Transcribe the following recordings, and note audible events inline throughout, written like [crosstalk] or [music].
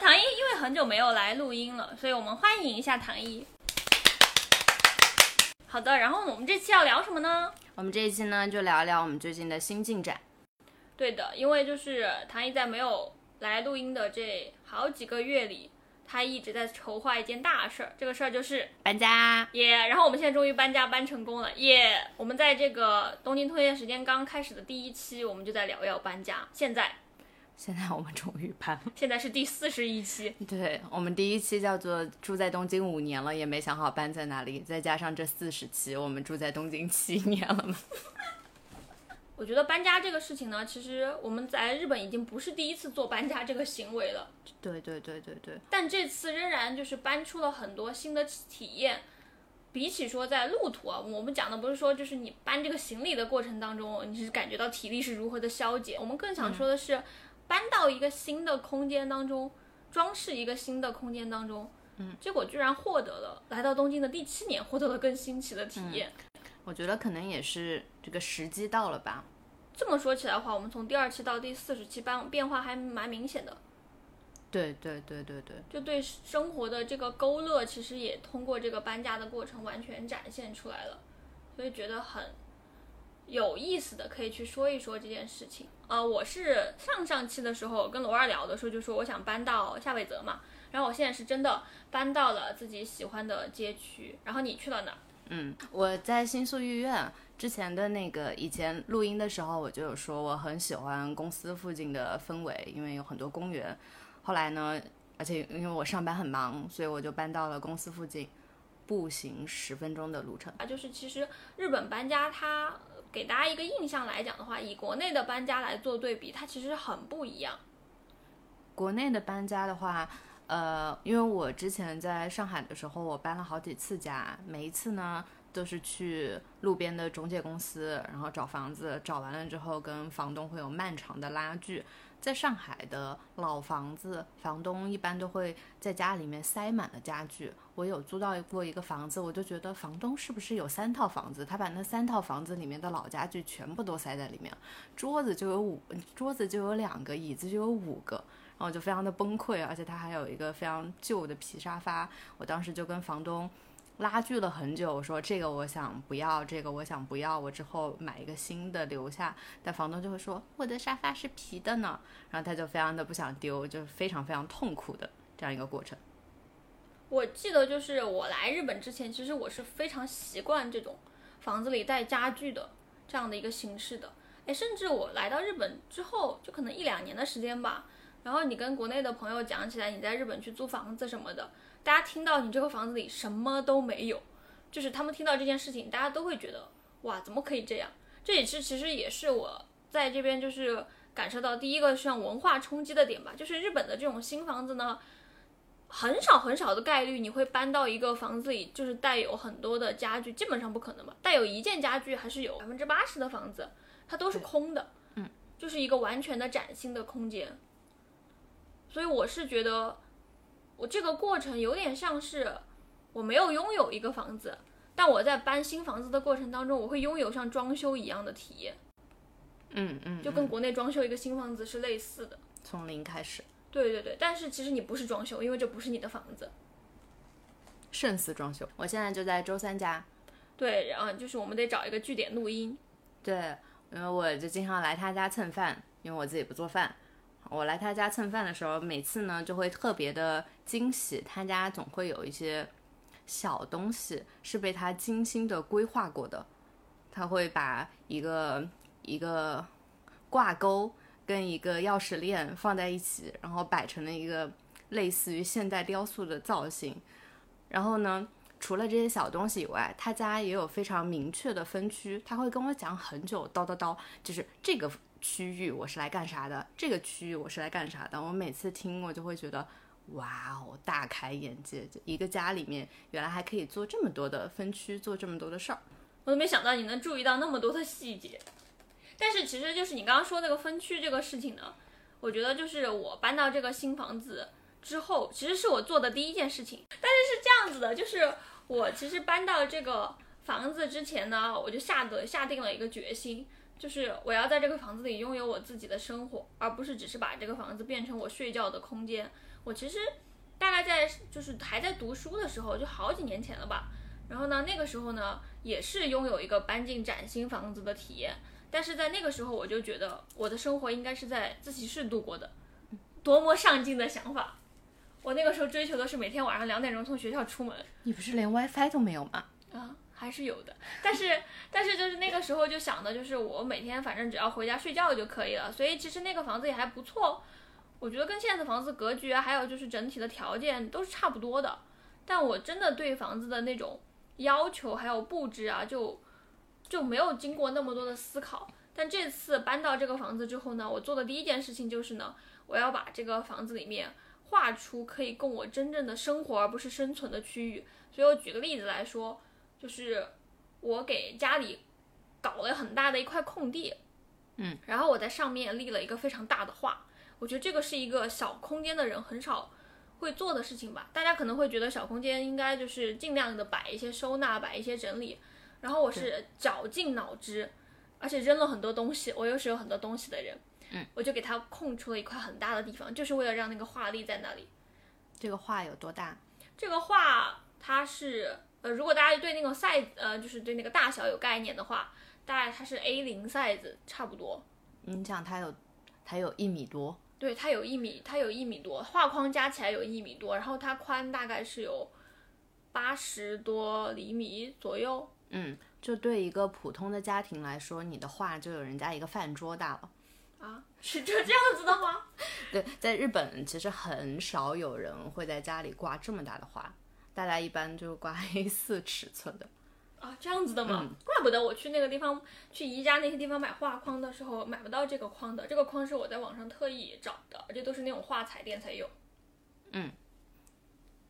唐一因为很久没有来录音了，所以我们欢迎一下唐一。好的，然后我们这期要聊什么呢？我们这一期呢，就聊一聊我们最近的新进展。对的，因为就是唐一在没有来录音的这好几个月里，他一直在筹划一件大事儿。这个事儿就是搬家耶。然后我们现在终于搬家搬成功了耶。我们在这个东京推荐时间刚开始的第一期，我们就在聊要搬家。现在，现在我们终于搬了。现在是第四十一期。对我们第一期叫做住在东京五年了，也没想好搬在哪里。再加上这四十期，我们住在东京七年了嘛。[laughs] 我觉得搬家这个事情呢，其实我们在日本已经不是第一次做搬家这个行为了。对对对对对。但这次仍然就是搬出了很多新的体验。比起说在路途啊，我们讲的不是说就是你搬这个行李的过程当中，你是感觉到体力是如何的消解。我们更想说的是，搬到一个新的空间当中，装饰一个新的空间当中，嗯，结果居然获得了来到东京的第七年，获得了更新奇的体验。我觉得可能也是这个时机到了吧。这么说起来的话，我们从第二期到第四十期搬变化还蛮明显的。对对对对对，就对生活的这个勾勒，其实也通过这个搬家的过程完全展现出来了，所以觉得很有意思的，可以去说一说这件事情。呃，我是上上期的时候跟罗二聊的时候就说我想搬到夏威泽嘛，然后我现在是真的搬到了自己喜欢的街区，然后你去了哪？嗯，我在新宿御苑之前的那个以前录音的时候，我就有说我很喜欢公司附近的氛围，因为有很多公园。后来呢，而且因为我上班很忙，所以我就搬到了公司附近，步行十分钟的路程。啊，就是其实日本搬家，它给大家一个印象来讲的话，以国内的搬家来做对比，它其实很不一样。国内的搬家的话。呃，因为我之前在上海的时候，我搬了好几次家，每一次呢都是去路边的中介公司，然后找房子，找完了之后跟房东会有漫长的拉锯。在上海的老房子，房东一般都会在家里面塞满了家具。我有租到过一个房子，我就觉得房东是不是有三套房子？他把那三套房子里面的老家具全部都塞在里面，桌子就有五，桌子就有两个，椅子就有五个。然后就非常的崩溃，而且他还有一个非常旧的皮沙发。我当时就跟房东拉锯了很久，我说这个我想不要，这个我想不要，我之后买一个新的留下。但房东就会说我的沙发是皮的呢，然后他就非常的不想丢，就是非常非常痛苦的这样一个过程。我记得就是我来日本之前，其实我是非常习惯这种房子里带家具的这样的一个形式的。哎，甚至我来到日本之后，就可能一两年的时间吧。然后你跟国内的朋友讲起来，你在日本去租房子什么的，大家听到你这个房子里什么都没有，就是他们听到这件事情，大家都会觉得哇，怎么可以这样？这也是其实也是我在这边就是感受到第一个像文化冲击的点吧，就是日本的这种新房子呢，很少很少的概率你会搬到一个房子里，就是带有很多的家具，基本上不可能吧？带有一件家具还是有百分之八十的房子，它都是空的，嗯，就是一个完全的崭新的空间。所以我是觉得，我这个过程有点像是我没有拥有一个房子，但我在搬新房子的过程当中，我会拥有像装修一样的体验。嗯嗯，就跟国内装修一个新房子是类似的，从零开始。对对对，但是其实你不是装修，因为这不是你的房子。胜似装修。我现在就在周三家。对，然后就是我们得找一个据点录音。对，因为我就经常来他家蹭饭，因为我自己不做饭。我来他家蹭饭的时候，每次呢就会特别的惊喜。他家总会有一些小东西是被他精心的规划过的。他会把一个一个挂钩跟一个钥匙链放在一起，然后摆成了一个类似于现代雕塑的造型。然后呢，除了这些小东西以外，他家也有非常明确的分区。他会跟我讲很久，叨叨叨，就是这个。区域我是来干啥的？这个区域我是来干啥的？我每次听我就会觉得，哇哦，大开眼界！就一个家里面原来还可以做这么多的分区，做这么多的事儿。我都没想到你能注意到那么多的细节。但是其实就是你刚刚说那个分区这个事情呢，我觉得就是我搬到这个新房子之后，其实是我做的第一件事情。但是是这样子的，就是我其实搬到这个房子之前呢，我就下的下定了一个决心，就是我要在这个房子里拥有我自己的生活，而不是只是把这个房子变成我睡觉的空间。我其实大概在就是还在读书的时候，就好几年前了吧。然后呢，那个时候呢，也是拥有一个搬进崭新房子的体验。但是在那个时候，我就觉得我的生活应该是在自习室度过的，多么上进的想法！我那个时候追求的是每天晚上两点钟从学校出门。你不是连 WiFi 都没有吗？啊，还是有的。但是，但是就是那个时候就想的，就是我每天反正只要回家睡觉就可以了。所以其实那个房子也还不错，我觉得跟现在的房子格局啊，还有就是整体的条件都是差不多的。但我真的对房子的那种要求还有布置啊，就。就没有经过那么多的思考，但这次搬到这个房子之后呢，我做的第一件事情就是呢，我要把这个房子里面画出可以供我真正的生活而不是生存的区域。所以我举个例子来说，就是我给家里搞了很大的一块空地，嗯，然后我在上面立了一个非常大的画。我觉得这个是一个小空间的人很少会做的事情吧。大家可能会觉得小空间应该就是尽量的摆一些收纳，摆一些整理。然后我是绞尽脑汁，而且扔了很多东西。我又是有很多东西的人，嗯，我就给他空出了一块很大的地方，就是为了让那个画立在那里。这个画有多大？这个画它是，呃，如果大家对那个 size，呃，就是对那个大小有概念的话，大概它是 A 零 size 差不多。你讲它有，它有一米多。对，它有一米，它有一米多，画框加起来有一米多，然后它宽大概是有八十多厘米左右。嗯，就对一个普通的家庭来说，你的画就有人家一个饭桌大了。啊，是就这样子的吗？[laughs] 对，在日本其实很少有人会在家里挂这么大的画，大家一般就挂 A 四尺寸的。啊，这样子的吗？怪不得我去那个地方，去宜家那些地方买画框的时候买不到这个框的，这个框是我在网上特意找的，而且都是那种画材店才有。嗯。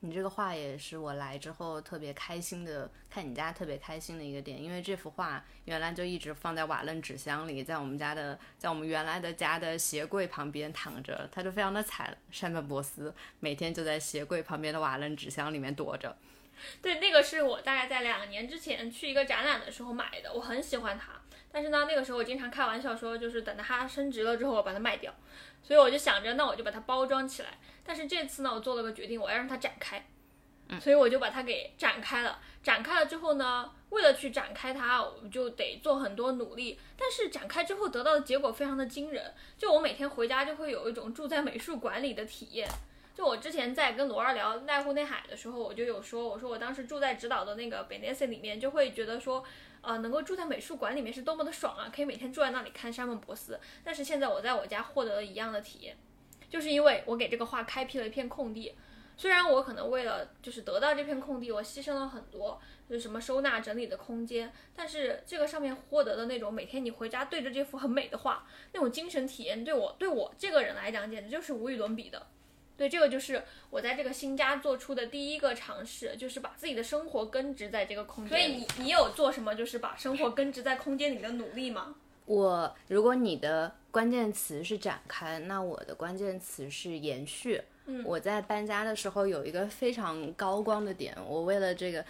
你这个画也是我来之后特别开心的，看你家特别开心的一个点，因为这幅画原来就一直放在瓦楞纸箱里，在我们家的，在我们原来的家的鞋柜旁边躺着，它就非常的惨。山本博斯每天就在鞋柜旁边的瓦楞纸箱里面躲着。对，那个是我大概在两年之前去一个展览的时候买的，我很喜欢它。但是呢，那个时候我经常开玩笑说，就是等到它升值了之后，我把它卖掉。所以我就想着，那我就把它包装起来。但是这次呢，我做了个决定，我要让它展开。所以我就把它给展开了。展开了之后呢，为了去展开它，我就得做很多努力。但是展开之后得到的结果非常的惊人。就我每天回家就会有一种住在美术馆里的体验。就我之前在跟罗二聊濑户内海的时候，我就有说，我说我当时住在指导的那个 b e n e s 里面，就会觉得说，呃，能够住在美术馆里面是多么的爽啊，可以每天住在那里看山本博斯。但是现在我在我家获得了一样的体验，就是因为我给这个画开辟了一片空地。虽然我可能为了就是得到这片空地，我牺牲了很多，就是什么收纳整理的空间，但是这个上面获得的那种每天你回家对着这幅很美的画，那种精神体验，对我对我这个人来讲，简直就是无与伦比的。对，这个就是我在这个新家做出的第一个尝试，就是把自己的生活根植在这个空间。所以你你有做什么，就是把生活根植在空间里的努力吗？我，如果你的关键词是展开，那我的关键词是延续。嗯，我在搬家的时候有一个非常高光的点，我为了这个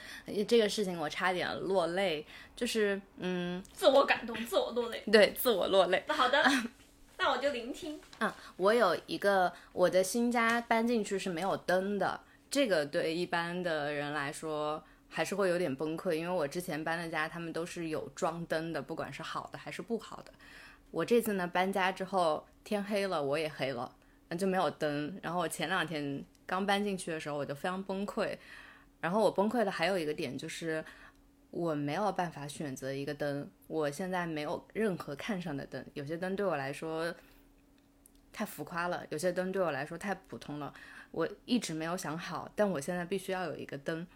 这个事情我差点落泪，就是嗯，自我感动，自我落泪。对，自我落泪。那好的。[laughs] 那我就聆听。嗯，我有一个我的新家搬进去是没有灯的，这个对一般的人来说还是会有点崩溃，因为我之前搬的家他们都是有装灯的，不管是好的还是不好的。我这次呢搬家之后天黑了，我也黑了，那就没有灯。然后我前两天刚搬进去的时候我就非常崩溃，然后我崩溃的还有一个点就是。我没有办法选择一个灯，我现在没有任何看上的灯。有些灯对我来说太浮夸了，有些灯对我来说太普通了。我一直没有想好，但我现在必须要有一个灯。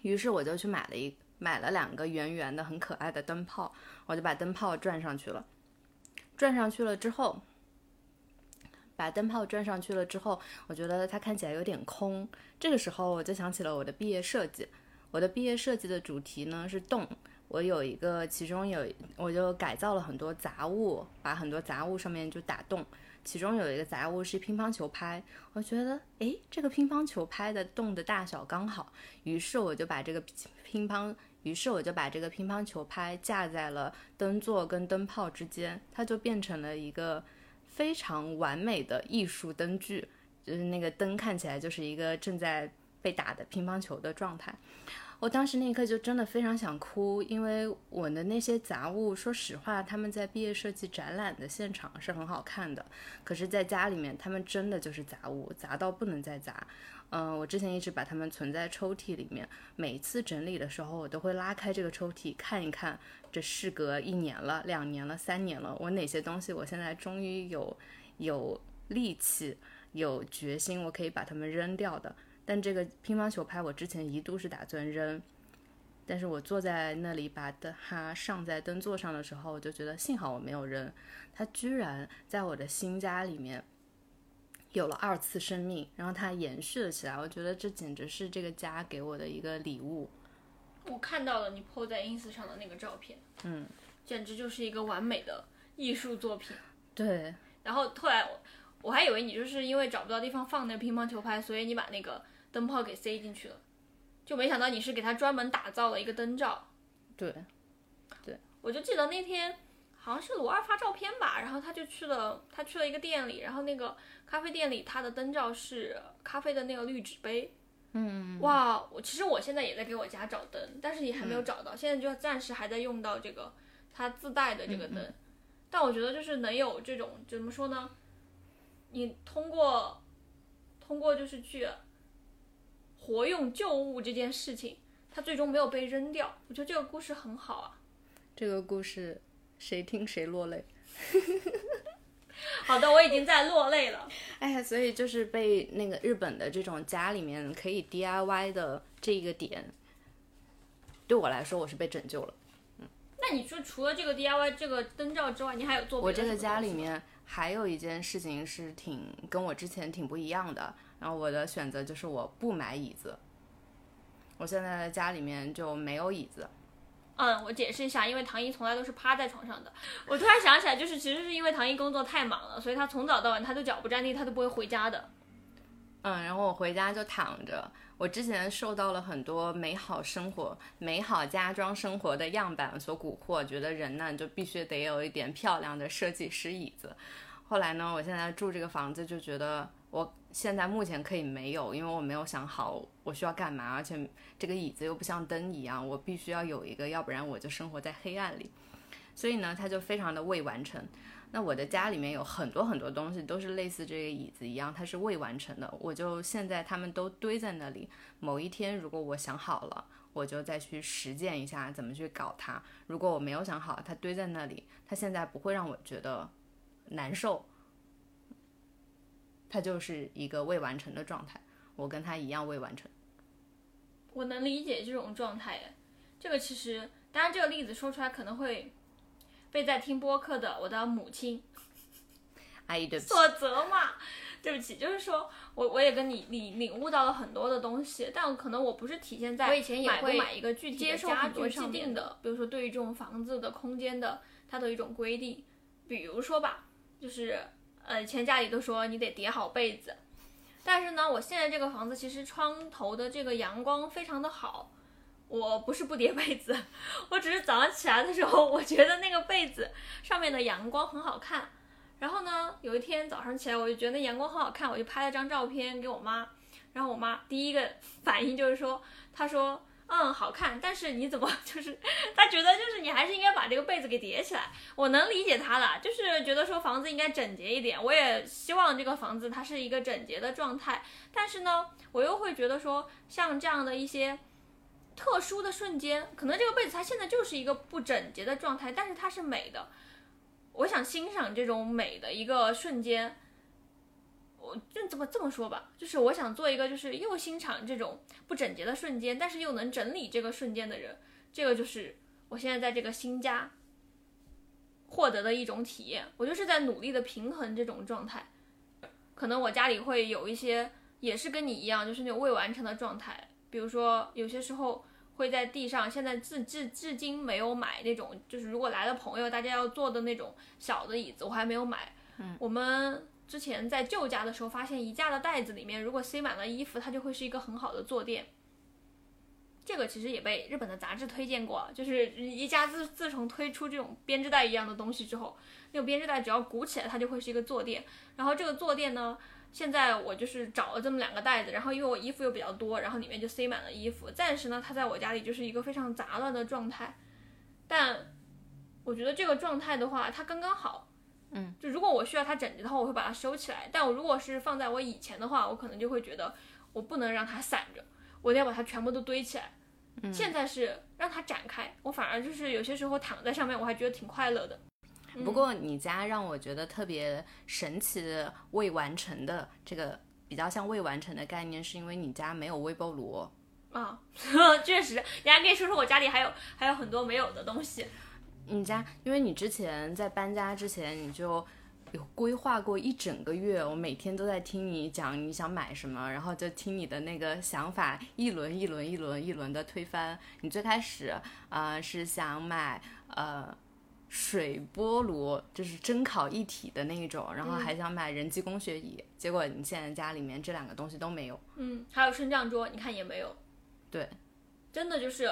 于是我就去买了一买了两个圆圆的、很可爱的灯泡，我就把灯泡转上去了。转上去了之后，把灯泡转上去了之后，我觉得它看起来有点空。这个时候我就想起了我的毕业设计，我的毕业设计的主题呢是洞。我有一个，其中有我就改造了很多杂物，把很多杂物上面就打洞。其中有一个杂物是乒乓球拍，我觉得诶，这个乒乓球拍的洞的大小刚好，于是我就把这个乒乓，于是我就把这个乒乓球拍架在了灯座跟灯泡之间，它就变成了一个非常完美的艺术灯具，就是那个灯看起来就是一个正在被打的乒乓球的状态。我当时那一刻就真的非常想哭，因为我的那些杂物，说实话，他们在毕业设计展览的现场是很好看的，可是在家里面，他们真的就是杂物，杂到不能再杂。嗯，我之前一直把它们存在抽屉里面，每次整理的时候，我都会拉开这个抽屉看一看，这事隔一年了、两年了、三年了，我哪些东西我现在终于有有力气、有决心，我可以把它们扔掉的。但这个乒乓球拍，我之前一度是打算扔，但是我坐在那里把它上在灯座上的时候，我就觉得幸好我没有扔，它居然在我的新家里面有了二次生命，然后它延续了起来。我觉得这简直是这个家给我的一个礼物。我看到了你 po 在 ins 上的那个照片，嗯，简直就是一个完美的艺术作品。对。然后后来我我还以为你就是因为找不到地方放那个乒乓球拍，所以你把那个。灯泡给塞进去了，就没想到你是给他专门打造了一个灯罩。对，对，我就记得那天好像是罗二发照片吧，然后他就去了，他去了一个店里，然后那个咖啡店里他的灯罩是咖啡的那个滤纸杯。嗯，哇，我其实我现在也在给我家找灯，但是也还没有找到，现在就暂时还在用到这个它自带的这个灯。但我觉得就是能有这种怎么说呢？你通过通过就是去。活用旧物这件事情，它最终没有被扔掉。我觉得这个故事很好啊。这个故事谁听谁落泪。[laughs] 好的，我已经在落泪了。哎呀，所以就是被那个日本的这种家里面可以 DIY 的这一个点，对我来说我是被拯救了。嗯，那你说除了这个 DIY 这个灯罩之外，你还有做？我这个家里面还有一件事情是挺跟我之前挺不一样的。然后我的选择就是我不买椅子，我现在家里面就没有椅子。嗯，我解释一下，因为唐一从来都是趴在床上的。我突然想起来，就是其实是因为唐一工作太忙了，所以他从早到晚他都脚不沾地，他都不会回家的。嗯，然后我回家就躺着。我之前受到了很多美好生活、美好家装生活的样板所蛊惑，觉得人呢就必须得有一点漂亮的设计师椅子。后来呢，我现在住这个房子就觉得。我现在目前可以没有，因为我没有想好我需要干嘛，而且这个椅子又不像灯一样，我必须要有一个，要不然我就生活在黑暗里。所以呢，它就非常的未完成。那我的家里面有很多很多东西都是类似这个椅子一样，它是未完成的。我就现在他们都堆在那里。某一天如果我想好了，我就再去实践一下怎么去搞它。如果我没有想好，它堆在那里，它现在不会让我觉得难受。它就是一个未完成的状态，我跟他一样未完成。我能理解这种状态，这个其实，当然这个例子说出来可能会被在听播客的我的母亲阿姨对不起所责骂。对不起，就是说我我也跟你领领悟到了很多的东西，但可能我不是体现在我以前也会买一个具体的家具既定的，比如说对于这种房子的空间的它的一种规定，比如说吧，就是。呃，以前家里都说你得叠好被子，但是呢，我现在这个房子其实窗头的这个阳光非常的好，我不是不叠被子，我只是早上起来的时候，我觉得那个被子上面的阳光很好看，然后呢，有一天早上起来我就觉得阳光很好看，我就拍了张照片给我妈，然后我妈第一个反应就是说，她说。嗯，好看，但是你怎么就是他觉得就是你还是应该把这个被子给叠起来。我能理解他了，就是觉得说房子应该整洁一点。我也希望这个房子它是一个整洁的状态。但是呢，我又会觉得说像这样的一些特殊的瞬间，可能这个被子它现在就是一个不整洁的状态，但是它是美的。我想欣赏这种美的一个瞬间。我就这么这么说吧，就是我想做一个，就是又欣赏这种不整洁的瞬间，但是又能整理这个瞬间的人。这个就是我现在在这个新家获得的一种体验。我就是在努力的平衡这种状态。可能我家里会有一些也是跟你一样，就是那种未完成的状态。比如说有些时候会在地上，现在至至至今没有买那种，就是如果来了朋友，大家要坐的那种小的椅子，我还没有买。嗯，我们之前在旧家的时候，发现宜家的袋子里面如果塞满了衣服，它就会是一个很好的坐垫。这个其实也被日本的杂志推荐过，就是宜家自自从推出这种编织袋一样的东西之后，那种编织袋只要鼓起来，它就会是一个坐垫。然后这个坐垫呢，现在我就是找了这么两个袋子，然后因为我衣服又比较多，然后里面就塞满了衣服。暂时呢，它在我家里就是一个非常杂乱的状态，但我觉得这个状态的话，它刚刚好。嗯，就如果我需要它整洁的话，我会把它收起来。但我如果是放在我以前的话，我可能就会觉得我不能让它散着。我得要把它全部都堆起来。现在是让它展开，我反而就是有些时候躺在上面，我还觉得挺快乐的。不过你家让我觉得特别神奇的未完成的这个比较像未完成的概念，是因为你家没有微波炉啊，[laughs] 确实。你还可以说说我家里还有还有很多没有的东西。你家，因为你之前在搬家之前你就。有规划过一整个月，我每天都在听你讲你想买什么，然后就听你的那个想法一轮一轮一轮一轮的推翻。你最开始啊是想买呃水波炉，就是蒸烤一体的那一种，然后还想买人机工学椅，结果你现在家里面这两个东西都没有。嗯，还有升降桌，你看也没有。对，真的就是。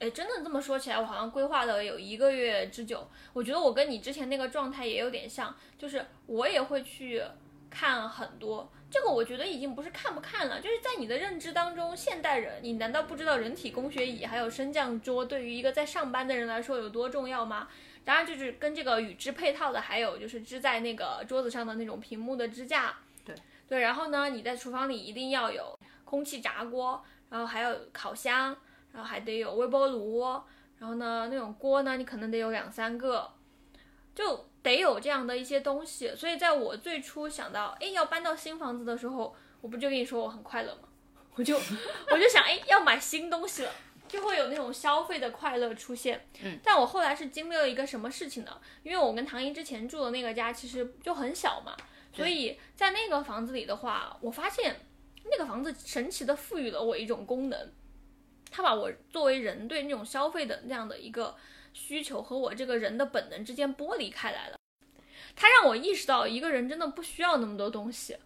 哎，真的这么说起来，我好像规划了有一个月之久。我觉得我跟你之前那个状态也有点像，就是我也会去看很多。这个我觉得已经不是看不看了，就是在你的认知当中，现代人，你难道不知道人体工学椅还有升降桌对于一个在上班的人来说有多重要吗？当然，就是跟这个与之配套的，还有就是支在那个桌子上的那种屏幕的支架。对对，然后呢，你在厨房里一定要有空气炸锅，然后还有烤箱。然后还得有微波炉，然后呢，那种锅呢，你可能得有两三个，就得有这样的一些东西。所以在我最初想到，哎，要搬到新房子的时候，我不就跟你说我很快乐吗？我就 [laughs] 我就想，哎，要买新东西了，就会有那种消费的快乐出现。嗯，但我后来是经历了一个什么事情呢？因为我跟唐英之前住的那个家其实就很小嘛，所以在那个房子里的话，我发现那个房子神奇的赋予了我一种功能。他把我作为人对那种消费的那样的一个需求和我这个人的本能之间剥离开来了，他让我意识到一个人真的不需要那么多东西。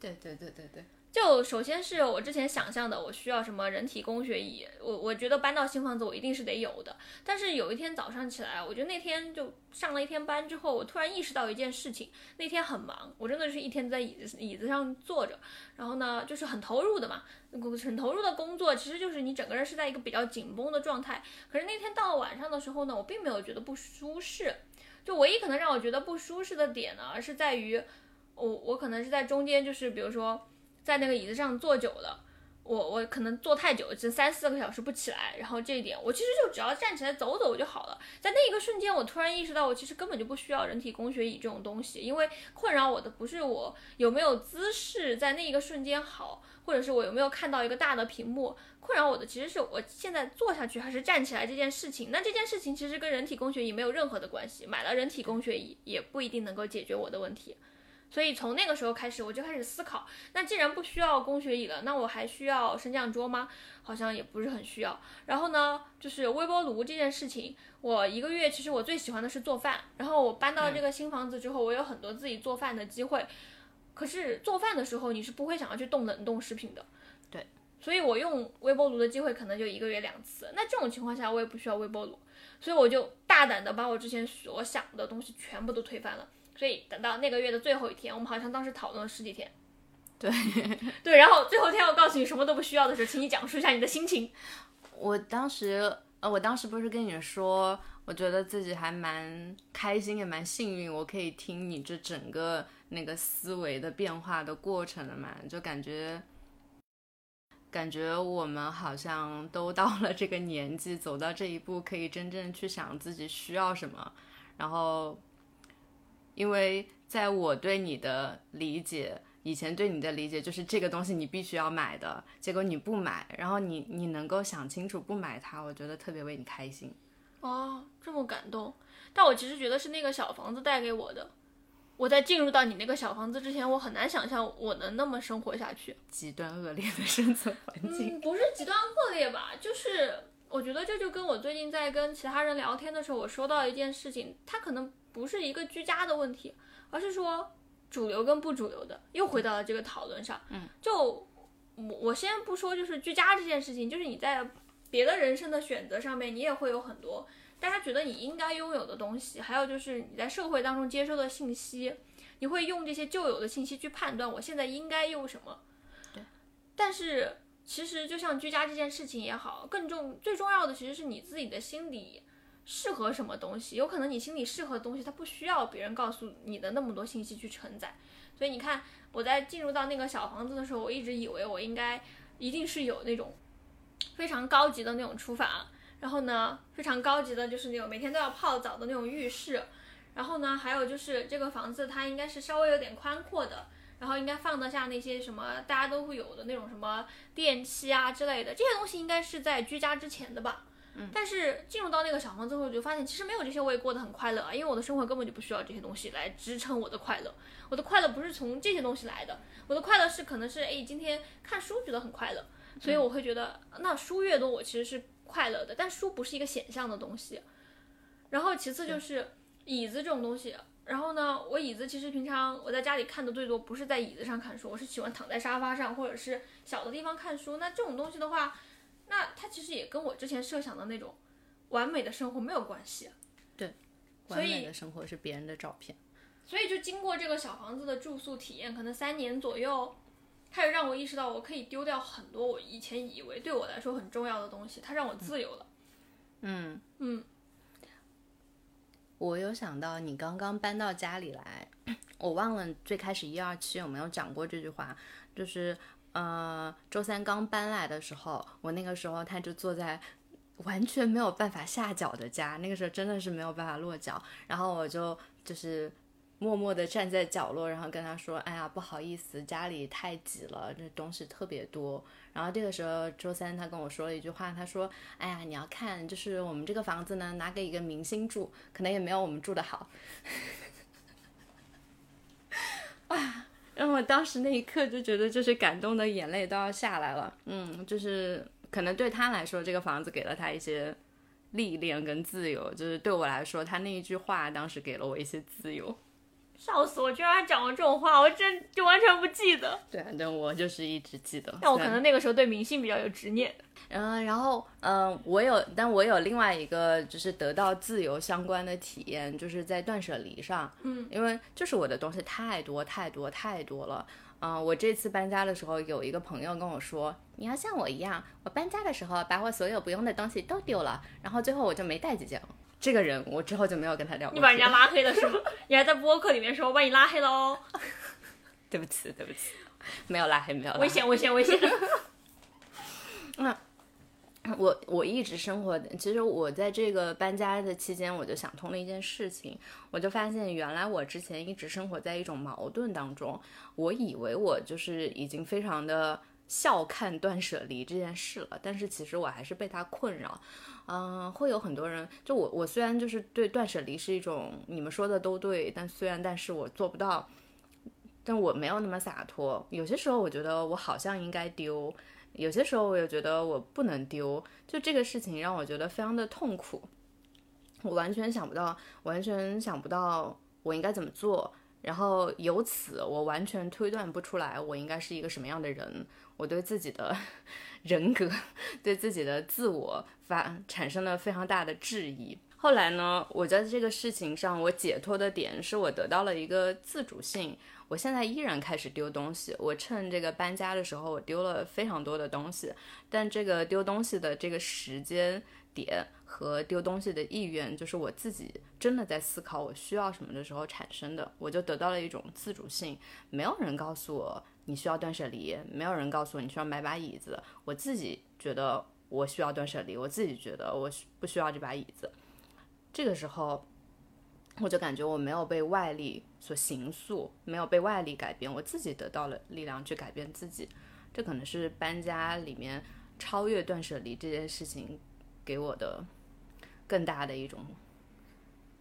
对对对对对。就首先是我之前想象的，我需要什么人体工学椅，我我觉得搬到新房子我一定是得有的。但是有一天早上起来，我觉得那天就上了一天班之后，我突然意识到一件事情，那天很忙，我真的是一天在椅子椅子上坐着，然后呢就是很投入的嘛，很投入的工作，其实就是你整个人是在一个比较紧绷的状态。可是那天到了晚上的时候呢，我并没有觉得不舒适，就唯一可能让我觉得不舒适的点呢，是在于我我可能是在中间，就是比如说。在那个椅子上坐久了，我我可能坐太久，这三四个小时不起来。然后这一点，我其实就只要站起来走走就好了。在那一个瞬间，我突然意识到，我其实根本就不需要人体工学椅这种东西，因为困扰我的不是我有没有姿势在那一个瞬间好，或者是我有没有看到一个大的屏幕，困扰我的其实是我现在坐下去还是站起来这件事情。那这件事情其实跟人体工学椅没有任何的关系，买了人体工学椅也不一定能够解决我的问题。所以从那个时候开始，我就开始思考，那既然不需要工学椅了，那我还需要升降桌吗？好像也不是很需要。然后呢，就是微波炉这件事情，我一个月其实我最喜欢的是做饭。然后我搬到这个新房子之后，我有很多自己做饭的机会。可是做饭的时候，你是不会想要去动冷冻食品的。对。所以我用微波炉的机会可能就一个月两次。那这种情况下，我也不需要微波炉，所以我就大胆的把我之前所想的东西全部都推翻了。所以等到那个月的最后一天，我们好像当时讨论了十几天。对 [laughs] 对，然后最后天我告诉你什么都不需要的时候，请你讲述一下你的心情。我当时呃，我当时不是跟你说，我觉得自己还蛮开心，也蛮幸运，我可以听你这整个那个思维的变化的过程了嘛？就感觉感觉我们好像都到了这个年纪，走到这一步，可以真正去想自己需要什么，然后。因为在我对你的理解，以前对你的理解就是这个东西你必须要买的，结果你不买，然后你你能够想清楚不买它，我觉得特别为你开心。哦，这么感动。但我其实觉得是那个小房子带给我的。我在进入到你那个小房子之前，我很难想象我能那么生活下去。极端恶劣的生存环境，嗯，不是极端恶劣吧？就是我觉得这就跟我最近在跟其他人聊天的时候，我说到一件事情，它可能不是一个居家的问题，而是说主流跟不主流的，又回到了这个讨论上。嗯，就我我先不说就是居家这件事情，就是你在别的人生的选择上面，你也会有很多。大家觉得你应该拥有的东西，还有就是你在社会当中接收的信息，你会用这些旧有的信息去判断我现在应该用什么。对，但是其实就像居家这件事情也好，更重最重要的其实是你自己的心理适合什么东西。有可能你心里适合的东西，它不需要别人告诉你的那么多信息去承载。所以你看，我在进入到那个小房子的时候，我一直以为我应该一定是有那种非常高级的那种厨房。然后呢，非常高级的，就是那种每天都要泡澡的那种浴室。然后呢，还有就是这个房子它应该是稍微有点宽阔的，然后应该放得下那些什么大家都会有的那种什么电器啊之类的，这些东西应该是在居家之前的吧。嗯。但是进入到那个小房子后，我就发现其实没有这些我也过得很快乐啊，因为我的生活根本就不需要这些东西来支撑我的快乐。我的快乐不是从这些东西来的，我的快乐是可能是哎今天看书觉得很快乐，所以我会觉得那书越多我其实是。快乐的，但书不是一个显象的东西。然后其次就是椅子这种东西。然后呢，我椅子其实平常我在家里看的最多不是在椅子上看书，我是喜欢躺在沙发上或者是小的地方看书。那这种东西的话，那它其实也跟我之前设想的那种完美的生活没有关系。对，完美的生活是别人的照片。所以就经过这个小房子的住宿体验，可能三年左右。它也让我意识到，我可以丢掉很多我以前以为对我来说很重要的东西，它让我自由了。嗯嗯，我有想到你刚刚搬到家里来，[clears throat] 我忘了最开始一二期有没有讲过这句话，就是呃，周三刚搬来的时候，我那个时候他就坐在完全没有办法下脚的家，那个时候真的是没有办法落脚，然后我就就是。默默地站在角落，然后跟他说：“哎呀，不好意思，家里太挤了，这东西特别多。”然后这个时候，周三他跟我说了一句话，他说：“哎呀，你要看，就是我们这个房子呢，拿给一个明星住，可能也没有我们住的好。”啊！[laughs] 然后我当时那一刻就觉得，就是感动的眼泪都要下来了。嗯，就是可能对他来说，这个房子给了他一些历练跟自由，就是对我来说，他那一句话当时给了我一些自由。笑死我！居然还讲过这种话，我真就完全不记得。对，但我就是一直记得。但我可能那个时候对明星比较有执念。嗯，然后嗯，我有，但我有另外一个就是得到自由相关的体验，就是在断舍离上。嗯，因为就是我的东西太多太多太多了。嗯，我这次搬家的时候，有一个朋友跟我说，你要像我一样，我搬家的时候把我所有不用的东西都丢了，然后最后我就没带几件。这个人，我之后就没有跟他聊过。你把人家拉黑了是吗？[laughs] 你还在播客里面说我把你拉黑了哦。[laughs] 对不起，对不起，没有拉黑，没有。危险，危险，危险。[laughs] 那我我一直生活，其实我在这个搬家的期间，我就想通了一件事情，我就发现原来我之前一直生活在一种矛盾当中，我以为我就是已经非常的。笑看断舍离这件事了，但是其实我还是被它困扰，嗯，会有很多人，就我，我虽然就是对断舍离是一种你们说的都对，但虽然但是我做不到，但我没有那么洒脱。有些时候我觉得我好像应该丢，有些时候我又觉得我不能丢，就这个事情让我觉得非常的痛苦，我完全想不到，完全想不到我应该怎么做，然后由此我完全推断不出来我应该是一个什么样的人。我对自己的 [laughs] 人格，对自己的自我发产生了非常大的质疑。后来呢，我在这个事情上，我解脱的点是我得到了一个自主性。我现在依然开始丢东西。我趁这个搬家的时候，我丢了非常多的东西。但这个丢东西的这个时间点和丢东西的意愿，就是我自己真的在思考我需要什么的时候产生的。我就得到了一种自主性，没有人告诉我。你需要断舍离，没有人告诉你需要买把椅子。我自己觉得我需要断舍离，我自己觉得我不需要这把椅子。这个时候，我就感觉我没有被外力所形塑，没有被外力改变，我自己得到了力量去改变自己。这可能是搬家里面超越断舍离这件事情给我的更大的一种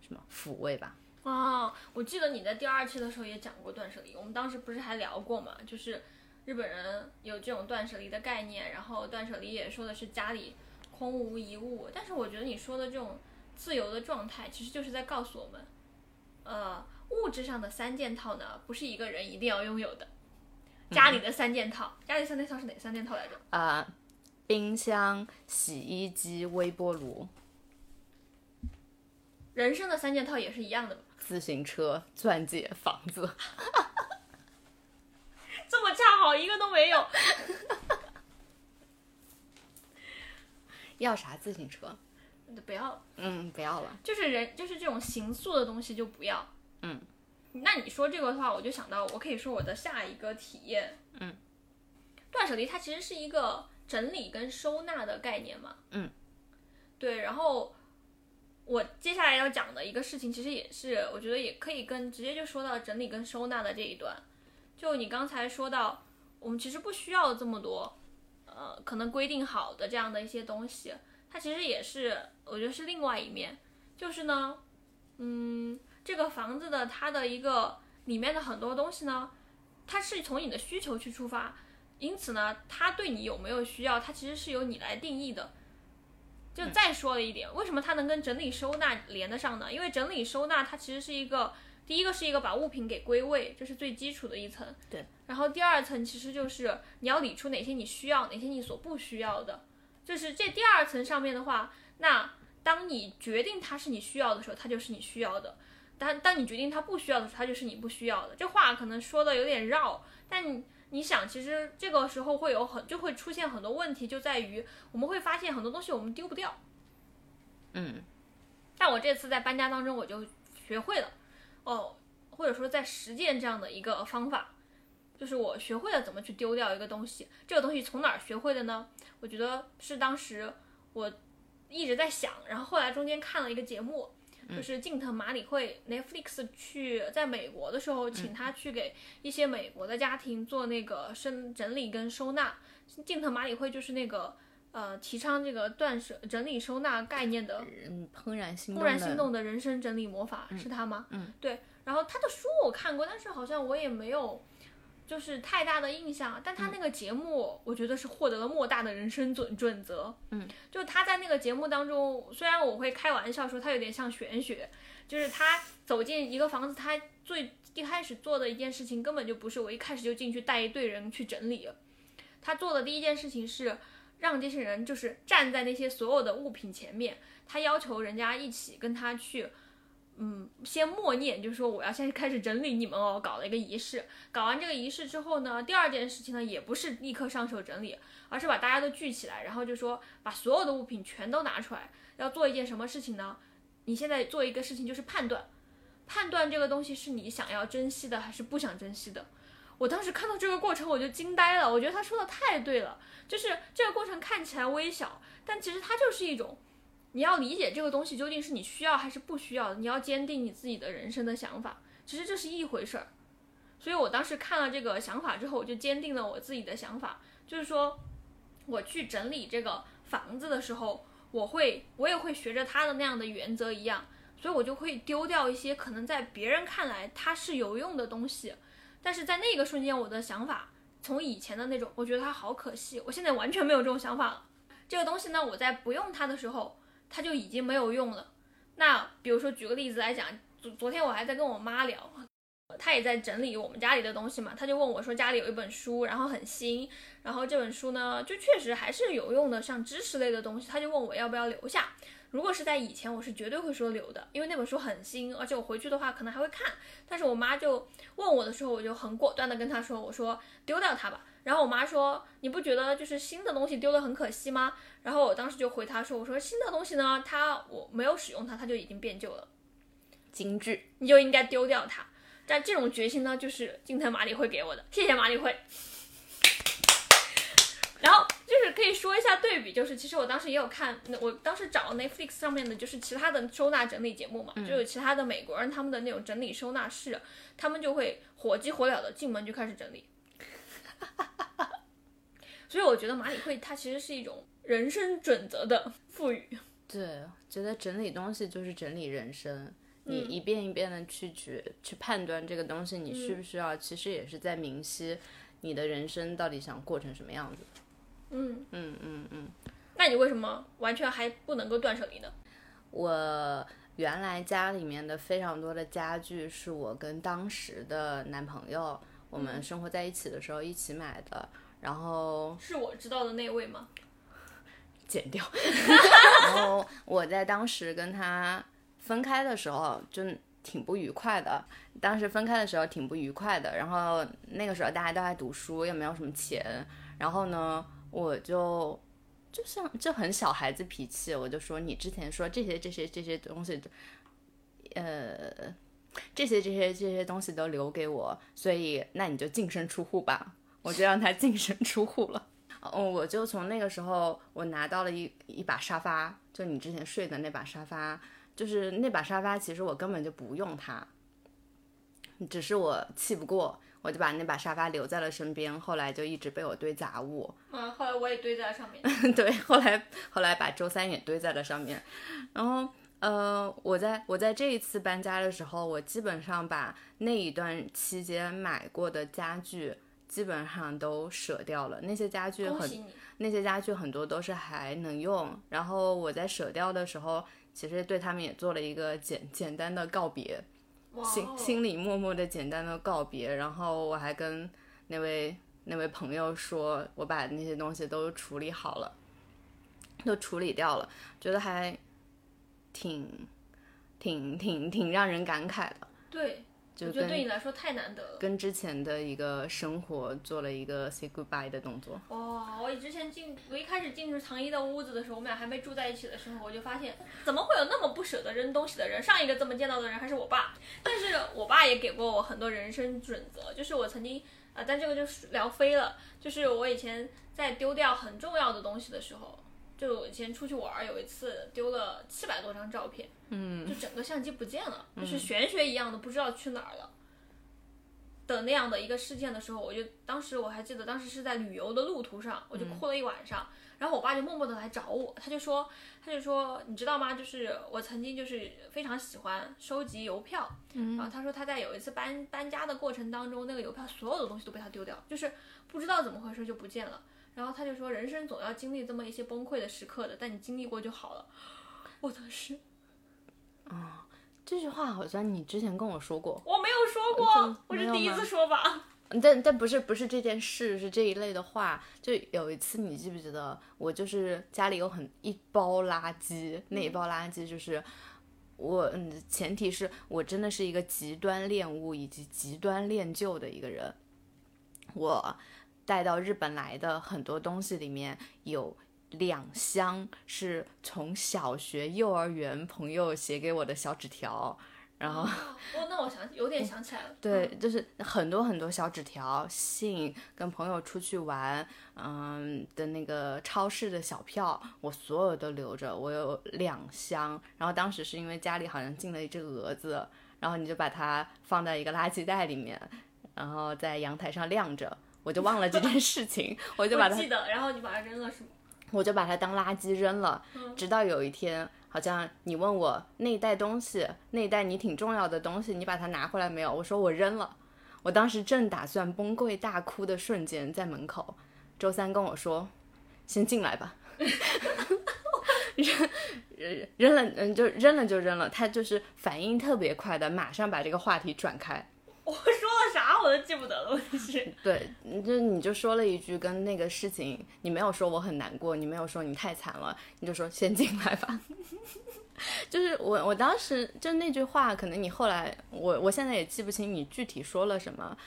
什么抚慰吧。啊，我记得你在第二期的时候也讲过断舍离，我们当时不是还聊过嘛？就是日本人有这种断舍离的概念，然后断舍离也说的是家里空无一物。但是我觉得你说的这种自由的状态，其实就是在告诉我们，呃，物质上的三件套呢，不是一个人一定要拥有的。家里的三件套，家里三件套是哪三件套来着？啊、冰箱、洗衣机、微波炉、人生的三件套也是一样的嘛？自行车、钻戒、房子。这么恰好一个都没有。[laughs] 要啥自行车？不要，嗯，不要了。就是人，就是这种形塑的东西就不要。嗯，那你说这个的话，我就想到，我可以说我的下一个体验。嗯，断舍离它其实是一个整理跟收纳的概念嘛。嗯，对。然后我接下来要讲的一个事情，其实也是我觉得也可以跟直接就说到整理跟收纳的这一段。就你刚才说到，我们其实不需要这么多，呃，可能规定好的这样的一些东西。它其实也是，我觉得是另外一面，就是呢，嗯，这个房子的它的一个里面的很多东西呢，它是从你的需求去出发，因此呢，它对你有没有需要，它其实是由你来定义的。就再说了一点，为什么它能跟整理收纳连得上呢？因为整理收纳它其实是一个，第一个是一个把物品给归位，这是最基础的一层。对。然后第二层其实就是你要理出哪些你需要，哪些你所不需要的。就是这第二层上面的话，那当你决定它是你需要的时候，它就是你需要的；但当你决定它不需要的时候，它就是你不需要的。这话可能说的有点绕，但你你想，其实这个时候会有很就会出现很多问题，就在于我们会发现很多东西我们丢不掉。嗯，但我这次在搬家当中，我就学会了哦，或者说在实践这样的一个方法。就是我学会了怎么去丢掉一个东西，这个东西从哪儿学会的呢？我觉得是当时我一直在想，然后后来中间看了一个节目，就是近藤麻里惠 Netflix 去在美国的时候，请他去给一些美国的家庭做那个生整理跟收纳。近藤麻里惠就是那个呃提倡这个断舍整理收纳概念的嗯，怦然心怦动的。然心动的人生整理魔法、是他吗？嗯，对。然后他的书我看过，但是好像我也没有就是太大的印象。但他那个节目，我觉得是获得了莫大的人生准准则。嗯，就他在那个节目当中，虽然我会开玩笑说他有点像玄学，就是他走进一个房子，他最一开始做的一件事情根本就不是我一开始就进去带一队人去整理。他做的第一件事情是让这些人就是站在那些所有的物品前面，他要求人家一起跟他去，嗯，先默念，就是说我要先开始整理你们哦，搞了一个仪式。搞完这个仪式之后呢，第二件事情呢，也不是立刻上手整理，而是把大家都聚起来，然后就说把所有的物品全都拿出来，要做一件什么事情呢？你现在做一个事情就是判断，判断这个东西是你想要珍惜的还是不想珍惜的。我当时看到这个过程，我就惊呆了。我觉得他说的太对了，就是这个过程看起来微小，但其实它就是一种，你要理解这个东西究竟是你需要还是不需要，你要坚定你自己的人生的想法。其实这是一回事儿。所以我当时看了这个想法之后，我就坚定了我自己的想法，就是说，我去整理这个房子的时候，我会，我也会学着他的那样的原则一样，所以我就会丢掉一些可能在别人看来它是有用的东西。但是在那个瞬间，我的想法从以前的那种，我觉得它好可惜，我现在完全没有这种想法了。这个东西呢，我在不用它的时候，它就已经没有用了。那比如说举个例子来讲，昨昨天我还在跟我妈聊，她也在整理我们家里的东西嘛，她就问我说家里有一本书，然后很新，然后这本书呢就确实还是有用的，像知识类的东西，她就问我要不要留下。如果是在以前，我是绝对会说留的，因为那本书很新，而且我回去的话可能还会看。但是我妈就问我的时候，我就很果断的跟她说，我说丢掉它吧。然后我妈说，你不觉得就是新的东西丢的很可惜吗？然后我当时就回她说，我说新的东西呢，它我没有使用它，它就已经变旧了，精致。你就应该丢掉它。但这种决心呢，就是金藤马里会给我的，谢谢马里会。然后就是可以说一下对比，就是其实我当时也有看，那我当时找 Netflix 上面的就是其他的收纳整理节目嘛，就有其他的美国人他们的那种整理收纳室，他们就会火急火燎的进门就开始整理。[laughs] 所以我觉得马里会它其实是一种人生准则的赋予。对，觉得整理东西就是整理人生。你一遍一遍的去去去判断这个东西你需不需要，其实也是在明晰你的人生到底想过成什么样子。嗯嗯嗯嗯。那你为什么完全还不能够断舍离呢？我原来家里面的非常多的家具是我跟当时的男朋友我们生活在一起的时候一起买的，然后是我知道的那位吗？剪掉。然后我在当时跟他分开的时候就挺不愉快的，当时分开的时候挺不愉快的。然后那个时候大家都在读书，又没有什么钱，然后呢，我就就像就很小孩子脾气，我就说你之前说这些这些这些东西，呃，这些这些这些东西都留给我，所以那你就净身出户吧，我就让他净身出户了。哦，我就从那个时候，我拿到了一一把沙发，就你之前睡的那把沙发，就是那把沙发，其实我根本就不用它，只是我气不过，我就把那把沙发留在了身边，后来就一直被我堆杂物。嗯，后来我也堆在上面。[laughs] 对，后来后来把周三也堆在了上面，然后呃，我在我在这一次搬家的时候，我基本上把那一段期间买过的家具。基本上都舍掉了，那些家具很，那些家具很多都是还能用。然后我在舍掉的时候，其实对他们也做了一个简简单的告别，心心里默默的简单的告别。然后我还跟那位那位朋友说，我把那些东西都处理好了，都处理掉了，觉得还挺挺挺挺让人感慨的。对。我觉得对你来说太难得了，跟之前的一个生活做了一个 say goodbye 的动作。哇，我之前进，我一开始进入唐一的屋子的时候，我们俩还没住在一起的时候，我就发现怎么会有那么不舍得扔东西的人？上一个这么见到的人还是我爸，但是我爸也给过我很多人生准则，就是我曾经啊，但这个就是聊飞了，就是我以前在丢掉很重要的东西的时候。就以前出去玩，有一次丢了七百多张照片，嗯，就整个相机不见了，就是玄学一样的，不知道去哪儿了。的那样的一个事件的时候，我就当时我还记得，当时是在旅游的路途上，我就哭了一晚上，然后我爸就默默的来找我，他就说，他就说，你知道吗？就是我曾经就是非常喜欢收集邮票，然后他说他在有一次搬搬家的过程当中，那个邮票所有的东西都被他丢掉，就是不知道怎么回事就不见了。然后他就说：“人生总要经历这么一些崩溃的时刻的，但你经历过就好了。”我当时，啊，这句话好像你之前跟我说过，我没有说过，我是第一次说吧。[laughs] 但但不是不是这件事，是这一类的话。就有一次，你记不记得？我就是家里有很一包垃圾，那一包垃圾就是我，嗯，前提是我真的是一个极端恋物以及极端恋旧的一个人，我。带到日本来的很多东西里面有两箱是从小学、幼儿园朋友写给我的小纸条，然后哦，那我想有点想起来了，对，就是很多很多小纸条、信，跟朋友出去玩，嗯的那个超市的小票，我所有都留着，我有两箱。然后当时是因为家里好像进了一只蛾子，然后你就把它放在一个垃圾袋里面，然后在阳台上晾着。我就忘了这件事情，我就把它记得，然后你把它扔了是吗？我就把它当垃圾扔了，直到有一天，好像你问我那一袋东西，那一袋你挺重要的东西，你把它拿回来没有？我说我扔了。我当时正打算崩溃大哭的瞬间，在门口，周三跟我说：“先进来吧。[laughs] ”扔扔扔了，嗯，就扔了就扔了。他就是反应特别快的，马上把这个话题转开。我说我都记不得了，问题是。[laughs] 对，就你就说了一句跟那个事情，你没有说我很难过，你没有说你太惨了，你就说先进来吧。[laughs] 就是我我当时就那句话，可能你后来我我现在也记不清你具体说了什么，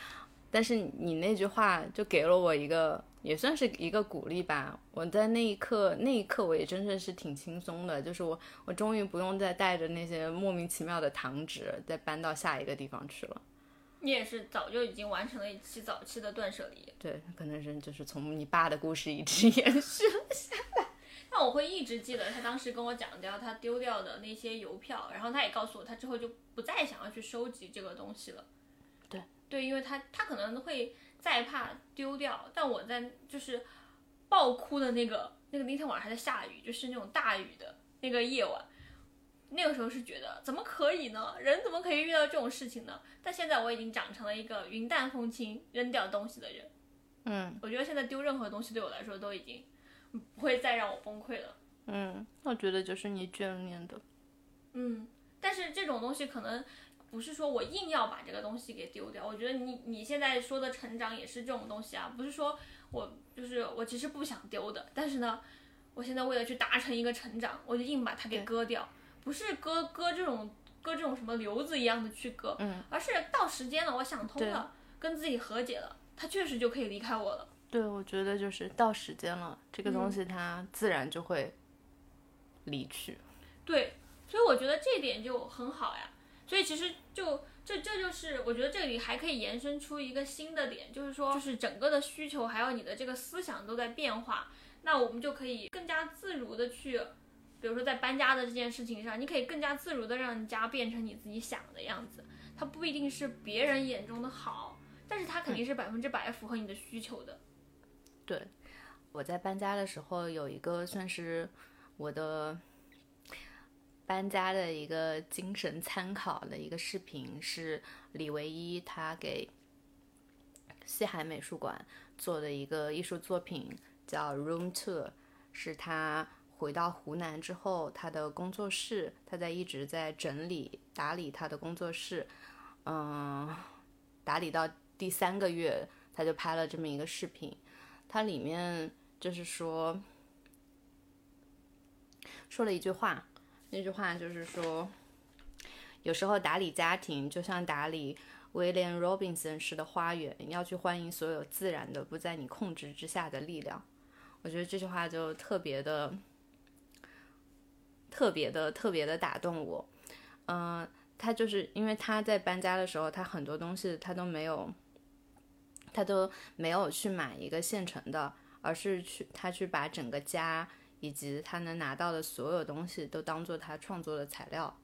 但是你那句话就给了我一个也算是一个鼓励吧。我在那一刻那一刻我也真的是挺轻松的，就是我我终于不用再带着那些莫名其妙的糖纸再搬到下一个地方去了。你也是早就已经完成了一期早期的断舍离，对，可能是就是从你爸的故事一直 [laughs] 延续了下来。[laughs] 那我会一直记得他当时跟我讲掉他丢掉的那些邮票，然后他也告诉我他之后就不再想要去收集这个东西了。对对，因为他他可能会再怕丢掉，但我在就是爆哭的那个那个那天晚上还在下雨，就是那种大雨的那个夜晚。那个时候是觉得怎么可以呢？人怎么可以遇到这种事情呢？但现在我已经长成了一个云淡风轻、扔掉东西的人。嗯我觉得现在丢任何东西对我来说都已经不会再让我崩溃了。嗯，我觉得就是你眷恋的。嗯，但是这种东西可能不是说我硬要把这个东西给丢掉。我觉得你你现在说的成长也是这种东西啊，不是说我就是我其实不想丢的，但是呢，我现在为了去达成一个成长，我就硬把它给割掉，不是割割这种割这种什么瘤子一样的去割，嗯，而是到时间了，我想通了，跟自己和解了，他确实就可以离开我了。对，我觉得就是到时间了，这个东西它自然就会离去。对，所以我觉得这点就很好呀。所以其实就这这就是我觉得这里还可以延伸出一个新的点，就是说，就是整个的需求还有你的这个思想都在变化，那我们就可以更加自如的去，比如说在搬家的这件事情上，你可以更加自如的让你家变成你自己想的样子，它不一定是别人眼中的好，但是它肯定是百分之百符合你的需求的。对，我在搬家的时候有一个算是我的搬家的一个精神参考的一个视频，是李唯一他给西海美术馆做的一个艺术作品，叫 Room Tour，是他回到湖南之后他的工作室，他在一直在整理打理他的工作室，嗯，打理到第三个月，他就拍了这么一个视频。它里面就是说说了一句话，那句话就是说，有时候打理家庭就像打理威廉·罗宾森式的花园，要去欢迎所有自然的不在你控制之下的力量。我觉得这句话就特别的、特别的、特别的打动我。嗯、他就是因为他在搬家的时候，他很多东西他都没有。他都没有去买一个现成的，而是去他去把整个家以及他能拿到的所有东西都当做他创作的材料，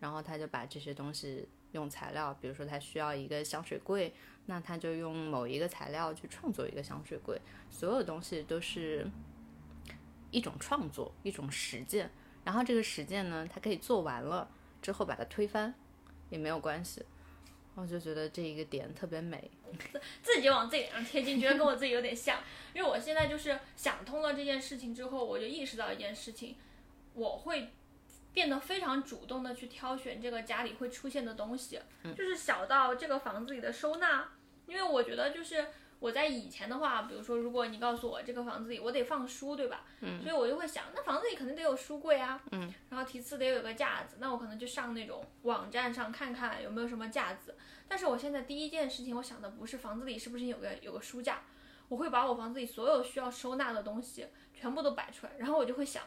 然后他就把这些东西用材料，比如说他需要一个香水柜，那他就用某一个材料去创作一个香水柜，所有东西都是一种创作，一种实践，然后这个实践呢，它可以做完了之后把它推翻也没有关系。我就觉得这一个点特别美，[laughs] 自己往自己脸上贴金，觉得跟我自己有点像。因为我现在就是想通了这件事情之后，我就意识到一件事情，我会变得非常主动的去挑选这个家里会出现的东西，就是小到这个房子里的收纳，因为我觉得就是。我在以前的话，比如说，如果你告诉我这个房子里我得放书，对吧？嗯。所以我就会想，那房子里肯定得有书柜啊。嗯。然后其次得有个架子，那我可能就上那种网站上看看有没有什么架子。但是我现在第一件事情，我想的不是房子里是不是有个有个书架，我会把我房子里所有需要收纳的东西全部都摆出来，然后我就会想，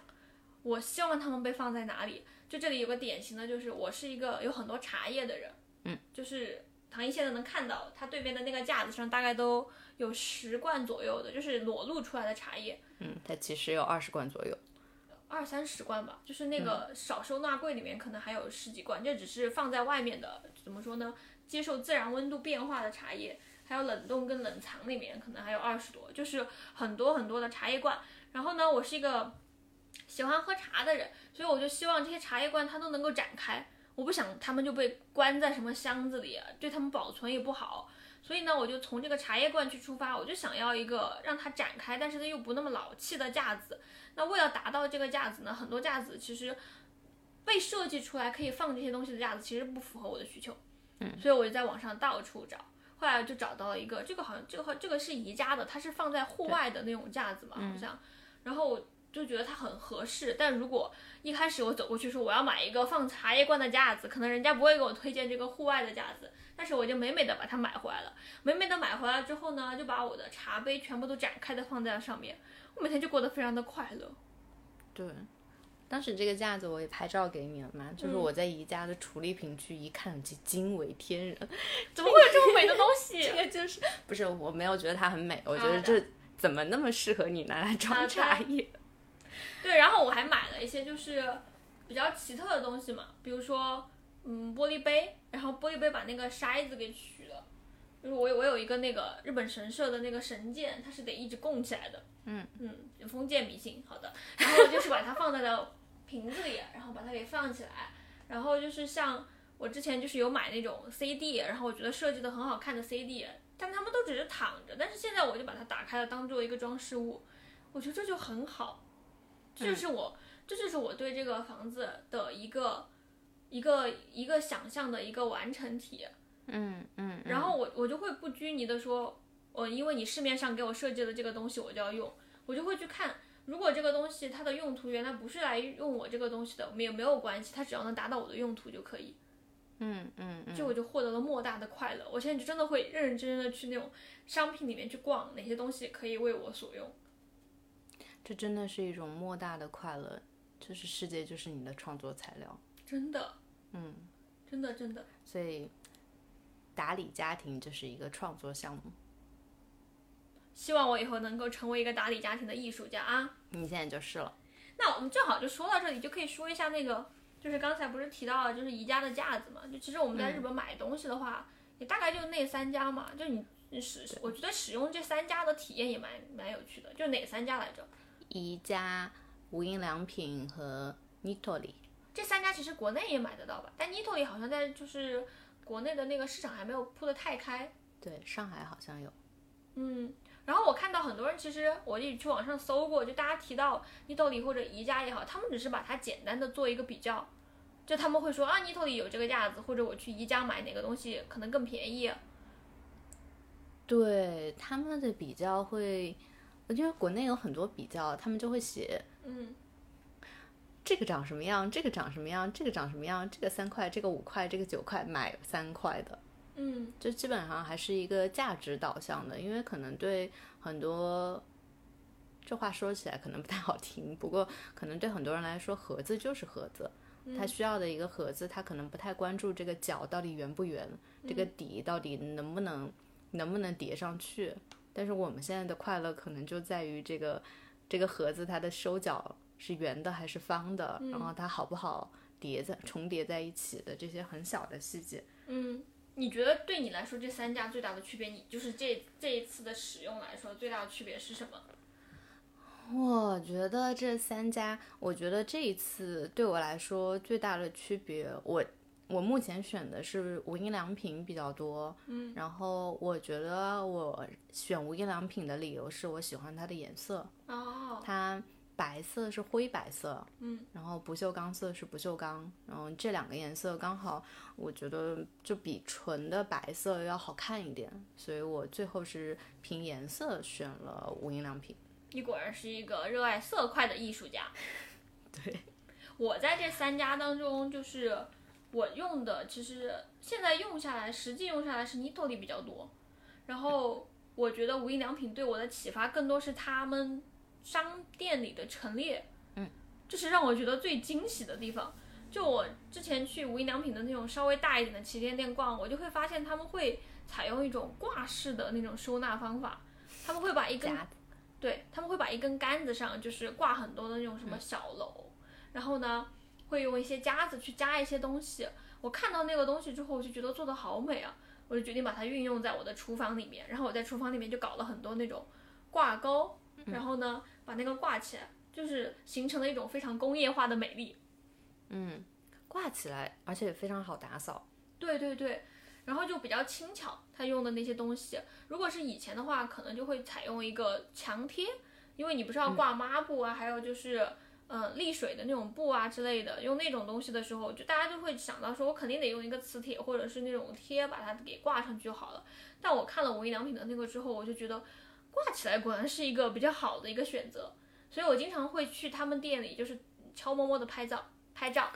我希望它们被放在哪里。就这里有个典型的就是，我是一个有很多茶叶的人，嗯，就是唐一现在能看到它对面的那个架子上大概都。有十罐左右的，就是裸露出来的茶叶。嗯，它其实有二十罐左右，二三十罐吧。就是那个少收纳柜里面可能还有十几罐，这只是放在外面的，怎么说呢？接受自然温度变化的茶叶，还有冷冻跟冷藏里面可能还有二十多，就是很多很多的茶叶罐。然后呢，我是一个喜欢喝茶的人，所以我就希望这些茶叶罐它都能够展开，我不想他们就被关在什么箱子里，对他们保存也不好。所以呢，我就从这个茶叶罐去出发，我就想要一个让它展开，但是它又不那么老气的架子。那为了达到这个架子呢，很多架子其实被设计出来可以放这些东西的架子，其实不符合我的需求。嗯，所以我就在网上到处找，后来就找到了一个，这个好像这个这个是宜家的，它是放在户外的那种架子嘛，好像。然后我就觉得它很合适，但如果一开始我走过去说我要买一个放茶叶罐的架子，可能人家不会给我推荐这个户外的架子。但是我就美美的把它买回来了，美美的买回来之后呢，就把我的茶杯全部都展开的放在了上面，我每天就过得非常的快乐。对，当时这个架子我也拍照给你了嘛，就是我在宜家的处理品区一看就惊为天人，[laughs] 怎么会有这么美的东西？[laughs] 这个就是不是我没有觉得它很美，我觉得这怎么那么适合你拿来装茶叶？对，然后我还买了一些就是比较奇特的东西嘛，比如说。嗯，玻璃杯，然后玻璃杯把那个筛子给取了，就是我有我有一个那个日本神社的那个神剑，它是得一直供起来的。嗯嗯，封建迷信，好的。然后我就是把它放在了瓶子里，然后把它给放起来，然后就是像我之前就是有买那种 CD，然后我觉得设计的很好看的 CD，但他们都只是躺着，但是现在我就把它打开了，当做一个装饰物，我觉得这就很好，这就是我，这就是我对这个房子的一个一个一个想象的一个完成体。嗯嗯，然后我我就会不拘泥的说，我因为你市面上给我设计的这个东西我就要用，我就会去看，如果这个东西它的用途原来不是来用我这个东西的，没有没有关系，它只要能达到我的用途就可以。嗯嗯嗯，就我就获得了莫大的快乐。我现在就真的会认认真真的去那种商品里面去逛，哪些东西可以为我所用。这真的是一种莫大的快乐，就是世界就是你的创作材料，真的，嗯，真的真的。所以打理家庭就是一个创作项目。希望我以后能够成为一个打理家庭的艺术家啊！你现在就是了。那我们正好就说到这里，就可以说一下那个，就是刚才不是提到了，就是宜家的架子嘛？就其实我们在日本买东西的话，也大概就那三家嘛。就你你使，我觉得使用这三家的体验也蛮蛮有趣的。就哪三家来着？宜家、无印良品和 Nitori。这三家其实国内也买得到吧？但 Nitori 好像在就是国内的那个市场还没有铺得太开。对，上海好像有。嗯，然后我看到很多人，其实我也去网上搜过，就大家提到 Nitori 或者宜家也好，他们只是把它简单的做一个比较，就他们会说啊，Nitori 有这个架子，或者我去宜家买哪个东西可能更便宜。对他们的比较会，我觉得国内有很多比较，他们就会写，嗯，这个长什么样，这个长什么样，这个长什么样，这个三块，这个五块，这个九块，买三块的。嗯，就基本上还是一个价值导向的，因为可能对很多，这话说起来可能不太好听，不过可能对很多人来说，盒子就是盒子，他需要的一个盒子，他可能不太关注这个角到底圆不圆，这个底到底能不能能不能叠上去。但是我们现在的快乐可能就在于这个这个盒子它的收角是圆的还是方的，然后它好不好叠在重叠在一起的这些很小的细节。嗯。你觉得对你来说这三家最大的区别，你就是这这一次的使用来说最大的区别是什么？我觉得这三家，我觉得这一次对我来说最大的区别，我我目前选的是无印良品比较多，嗯，然后我觉得我选无印良品的理由是我喜欢它的颜色，哦，它。白色是灰白色，嗯，然后不锈钢色是不锈钢，然后这两个颜色刚好，我觉得就比纯的白色要好看一点，所以我最后是凭颜色选了无印良品。你果然是一个热爱色块的艺术家。[laughs] 对，我在这三家当中，就是我用的，其实现在用下来，实际用下来是 Nitori 比较多，然后我觉得无印良品对我的启发更多是他们。商店里的陈列，嗯，这是让我觉得最惊喜的地方。就我之前去无印良品的那种稍微大一点的旗舰店逛，我就会发现他们会采用一种挂式的那种收纳方法，他们会把一根，对他们会把一根杆子上就是挂很多的那种什么小篓，然后呢会用一些夹子去夹一些东西。我看到那个东西之后，我就觉得做的好美啊，我就决定把它运用在我的厨房里面。然后我在厨房里面就搞了很多那种挂钩。然后呢，把那个挂起来，就是形成了一种非常工业化的美丽。嗯，挂起来，而且非常好打扫。对对对，然后就比较轻巧。它用的那些东西，如果是以前的话，可能就会采用一个墙贴，因为你不是要挂抹布啊，还有就是嗯沥水的那种布啊之类的。用那种东西的时候，就大家就会想到说，我肯定得用一个磁铁或者是那种贴把它给挂上去就好了。但我看了无印良品的那个之后，我就觉得。挂起来果然是一个比较好的一个选择，所以我经常会去他们店里，就是悄摸摸的拍照拍照。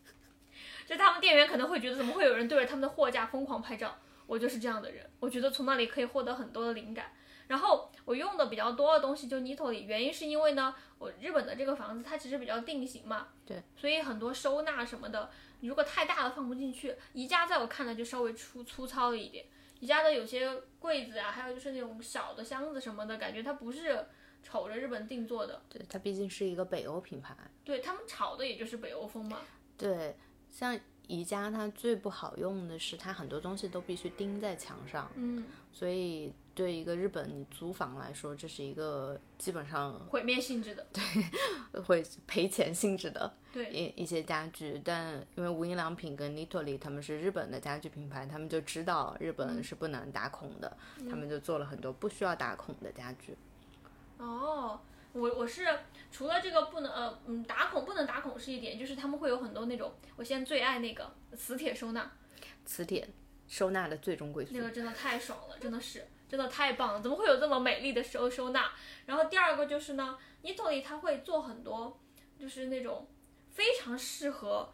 [laughs] 就他们店员可能会觉得怎么会有人对着他们的货架疯狂拍照，我就是这样的人。我觉得从那里可以获得很多的灵感。然后我用的比较多的东西就 Nitori，原因是因为呢，我日本的这个房子它其实比较定型嘛，对，所以很多收纳什么的，你如果太大了放不进去。宜家在我看来就稍微粗粗糙了一点。宜家的有些柜子啊，还有就是那种小的箱子什么的，感觉它不是瞅着日本定做的。对，它毕竟是一个北欧品牌。对他们炒的也就是北欧风嘛。对，像宜家它最不好用的是它很多东西都必须钉在墙上，嗯，所以对一个日本你租房来说，这是一个基本上毁灭性质的，对会赔钱性质的对，一一些家具。但因为无印良品跟 Nitori 他们是日本的家具品牌，他们就知道日本是不能打孔的，他们就做了很多不需要打孔的家具。哦，我我是除了这个不能呃嗯打孔不能打孔是一点，就是他们会有很多那种，我现在最爱那个磁铁收纳，磁铁收纳的最终归宿那。个真的太爽了，真的是真的太棒了，怎么会有这么美丽的收收纳？然后第二个就是呢，Nitori 它会做很多就是那种非常适合。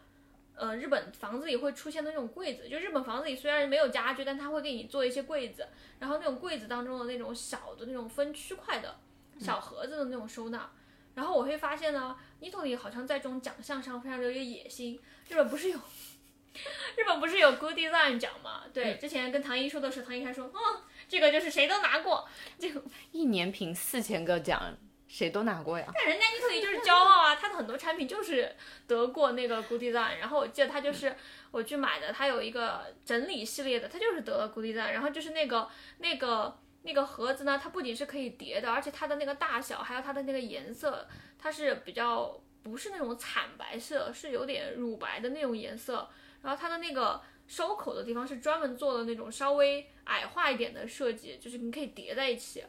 呃，日本房子里会出现的那种柜子，就日本房子里虽然没有家具，但它会给你做一些柜子，然后那种柜子当中的那种小的那种分区块的小盒子的那种收纳，然后我会发现呢，Nitori 好像在这种奖项上非常的有野心。日本不是有 [laughs] 日本不是有 Good Design 奖吗？对，之前跟唐一说的时候，唐一还说，嗯，这个就是谁都拿过，这个 [laughs] 一年评四千个奖，谁都拿过呀。但人家 Nitori 就是骄傲啊，他的很多产品就是得过那个 Good Design，然后我记得他就是我去买的，他有一个整理系列的，他就是得了 Good Design，然后就是那个那个那个盒子呢，它不仅是可以叠的，而且它的那个大小还有它的那个颜色，它是比较不是那种惨白色，是有点乳白的那种颜色，然后它的那个收口的地方是专门做的那种稍微矮化一点的设计，就是你可以叠在一起。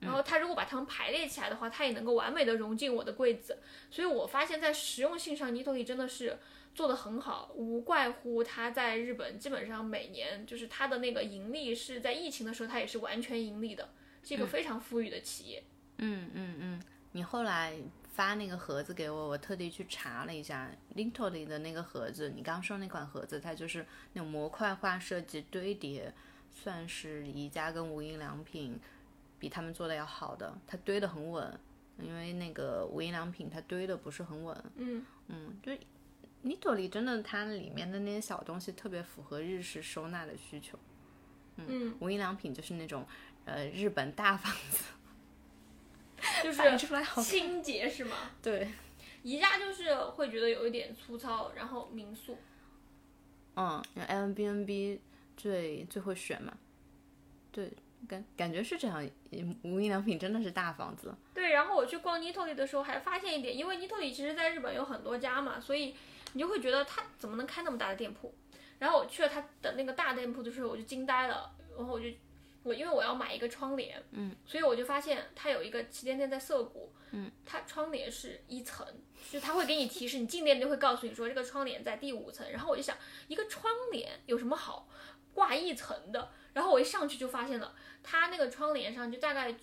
然后它如果把它们排列起来的话，它也能够完美的融进我的柜子。所以我发现，在实用性上，Nitori 真的是做的很好，无怪乎它在日本基本上每年就是它的那个盈利是在疫情的时候，它也是完全盈利的，是一个非常富裕的企业。嗯嗯嗯，你后来发那个盒子给我，我特地去查了一下 Nitori 的那个盒子。你刚刚说那款盒子，它就是那种模块化设计堆叠，算是宜家跟无印良品比他们做的要好的，它堆得很稳。因为那个无印良品它堆的不是很稳，嗯嗯，就 Nitori 真的它里面的那些小东西特别符合日式收纳的需求。嗯，无印良品就是那种呃日本大房子，[laughs] 就是。清洁是吗？对，宜家就是会觉得有一点粗糙，然后民宿。嗯，Airbnb 最最会选嘛，对，感感觉是这样。无印良品真的是大房子，对，然后我去逛 Nitori 的时候还发现一点，因为 Nitori 其实在日本有很多家嘛，所以你就会觉得它怎么能开那么大的店铺？然后我去了它的那个大店铺的时候，我就惊呆了，然后我就我因为我要买一个窗帘，嗯，所以我就发现它有一个旗舰店在涩谷，嗯，它窗帘是一层，就它会给你提示，你进店就会告诉你说这个窗帘在第五层，然后我就想一个窗帘有什么好挂一层的？然后我一上去就发现了，它那个窗帘上就大概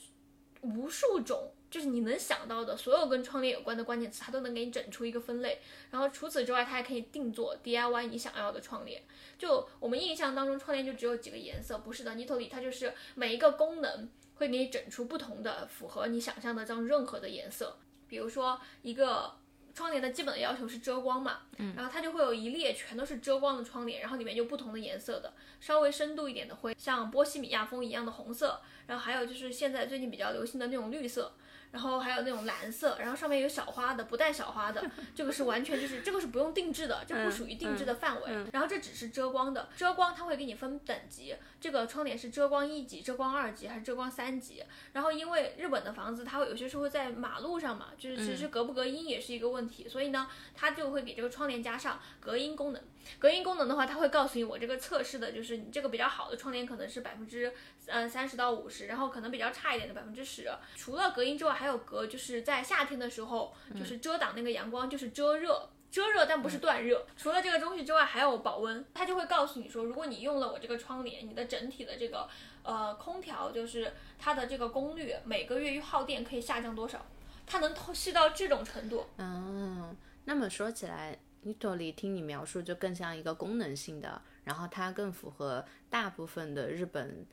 无数种，就是你能想到的所有跟窗帘有关的关键词，它都能给你整出一个分类。然后除此之外，它还可以定做 DIY 你想要的窗帘。就我们印象当中，窗帘就只有几个颜色，不是的，Nitori 它就是每一个功能会给你整出不同的，符合你想象的这样任何的颜色。比如说一个。窗帘的基本的要求是遮光嘛，嗯，然后它就会有一列全都是遮光的窗帘，然后里面就不同的颜色的，稍微深度一点的灰像波西米亚风一样的红色，然后还有就是现在最近比较流行的那种绿色，然后还有那种蓝色，然后上面有小花的，不带小花的，[laughs] 这个是完全就是这个是不用定制的，这不属于定制的范围。然后这只是遮光的，遮光它会给你分等级，这个窗帘是遮光一级、遮光二级还是遮光三级？然后因为日本的房子它会有些时候在马路上嘛，就是其实隔不隔音也是一个问题，所以呢，它就会给这个窗帘加上隔音功能。隔音功能的话，它会告诉你我这个测试的就是你这个比较好的窗帘可能是百分之嗯三十到五十，然后可能比较差一点的百分之十。除了隔音之外，还有隔就是在夏天的时候，就是遮挡那个阳光，就是遮热。遮热但不是断热。除了这个东西之外，还有保温，它就会告诉你说，如果你用了我这个窗帘，你的整体的这个呃空调就是它的这个功率每个月耗电可以下降多少，它能透析到这种程度。嗯，那么说起来，Nitori 听你描述就更像一个功能性的，然后它更符合大部分的日本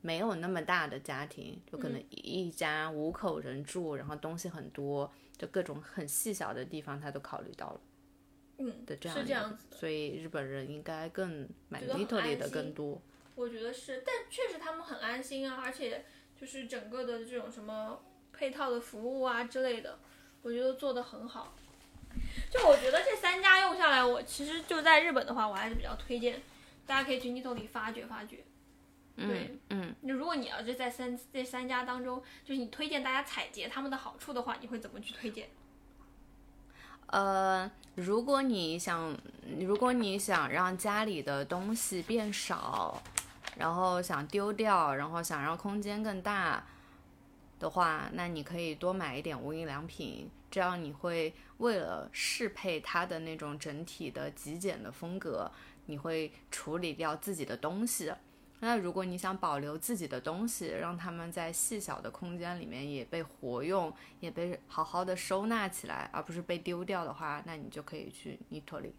没有那么大的家庭，就可能一家五口人住，然后东西很多，就各种很细小的地方他都考虑到了嗯，的这样是这样子。所以日本人应该更买 Nitori 的更多。我觉得是，但确实他们很安心啊，而且就是整个的这种什么配套的服务啊之类的，我觉得做的很好。就我觉得这三家用下来，我其实就在日本的话，我还是比较推荐，大家可以去 Nito 里发掘发掘。对嗯，那如果你要是在三这三家当中，就是你推荐大家采撷他们的好处的话，你会怎么去推荐？呃，如果你想，如果你想让家里的东西变少，然后想丢掉，然后想让空间更大的话，那你可以多买一点无印良品，这样你会为了适配它的那种整体的极简的风格，你会处理掉自己的东西。那如果你想保留自己的东西，让他们在细小的空间里面也被活用，也被好好的收纳起来，而不是被丢掉的话，那你就可以去 Nito 里。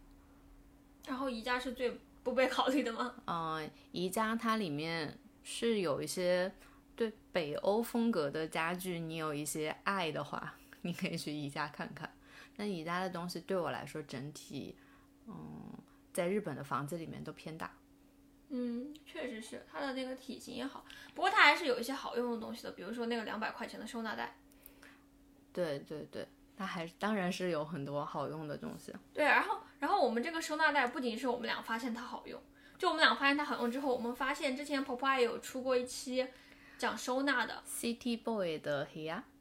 然后宜家是最不被考虑的吗？嗯，宜家它里面是有一些对北欧风格的家具，你有一些爱的话，你可以去宜家看看。那宜家的东西对我来说，整体，嗯，在日本的房子里面都偏大。嗯，确实是它的那个体型也好，不过它还是有一些好用的东西的，比如说那个两百块钱的收纳袋。对对对，它还是当然是有很多好用的东西。对，然后然后我们这个收纳袋不仅是我们俩发现它好用，就我们俩发现它好用之后，我们发现之前 Popeye 有出过一期讲收纳的 City Boy 的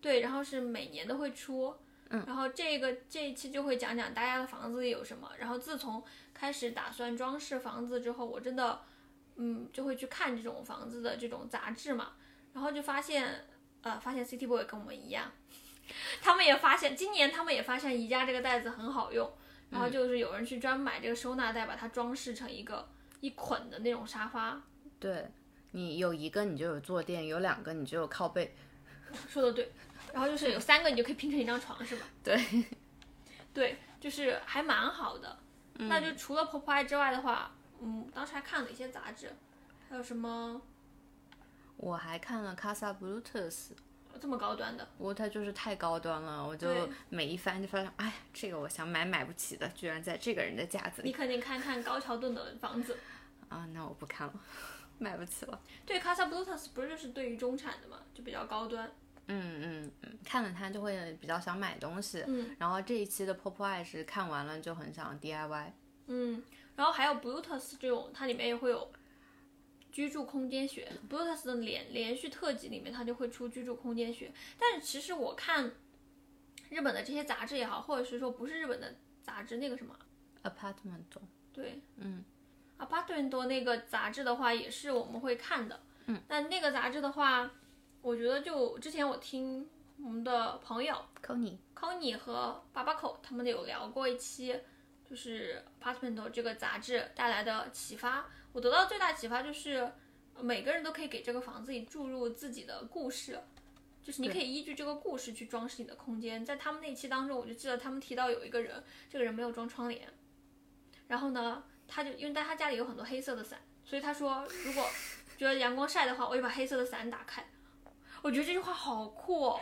对，然后是每年都会出。嗯，然后这个这一期就会讲讲大家的房子里有什么。然后自从开始打算装饰房子之后，我真的，嗯，就会去看这种房子的这种杂志嘛。然后就发现，呃，发现 City Boy 跟我们一样，他们也发现今年他们也发现宜家这个袋子很好用。然后就是有人去专门买这个收纳袋，把它装饰成一个一捆的那种沙发。对你有一个你就有坐垫，有两个你就有靠背。[laughs] 说的对。然后就是有三个，你就可以拼成一张床，是吧？[laughs] 对，对，就是还蛮好的。那就除了 Popeye 之外的话，嗯，当时还看了一些杂志，还有什么？我还看了 Casa Bluetooth，这么高端的。不过它就是太高端了，我就每一翻就发现，哎呀，这个我想买买不起的，居然在这个人的架子里。你肯定看看高桥盾的房子。啊，那我不看了，买不起了。对，Casa Bluetooth 不是就是对于中产的嘛，就比较高端。嗯嗯嗯，看了它就会比较想买东西。嗯，然后这一期的 Popeye 是看完了就很想 DIY。嗯，然后还有 Bluetooth 这种，它里面也会有居住空间学。Bluetooth 的连连续特辑里面，它就会出居住空间学。但是其实我看日本的这些杂志也好，或者是说不是日本的杂志，那个什么 Apartment，对，嗯，Apartment 那个杂志的话，也是我们会看的。嗯，但那个杂志的话。我觉得就之前我听我们的朋友 Kony Kony 和巴巴口他们有聊过一期，就是 Apartment 这个杂志带来的启发。我得到最大启发就是每个人都可以给这个房子里注入自己的故事，就是你可以依据这个故事去装饰你的空间。在他们那期当中，我就记得他们提到有一个人，这个人没有装窗帘，然后呢，他就因为在他家里有很多黑色的伞，所以他说如果觉得阳光晒的话，我就把黑色的伞打开。我觉得这句话好酷哦，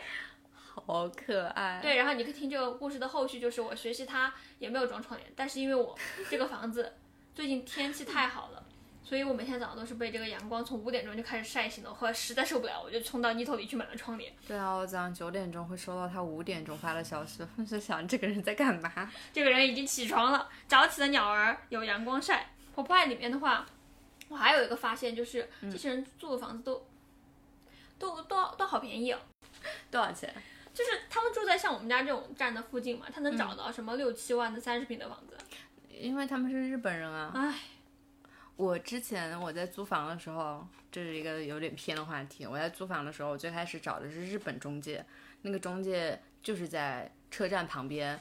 好可爱。对，然后你可以听这个故事的后续，就是我学习它也没有装窗帘，但是因为我这个房子最近天气太好了，所以我每天早上都是被这个阳光从五点钟就开始晒醒的。后来实在受不了，我就冲到泥头里去买了窗帘。对啊，我早上九点钟会收到他五点钟发的消息，[laughs] 我就想这个人在干嘛？这个人已经起床了，早起的鸟儿有阳光晒。o p e 里面的话，我还有一个发现就是，这些人住的房子都。都都都好便宜哦，[laughs] 多少钱？就是他们住在像我们家这种站的附近嘛，他能找到什么六七万的三十平的房子？因为他们是日本人啊。唉，我之前我在租房的时候，这是一个有点偏的话题。我在租房的时候，我最开始找的是日本中介，那个中介就是在车站旁边，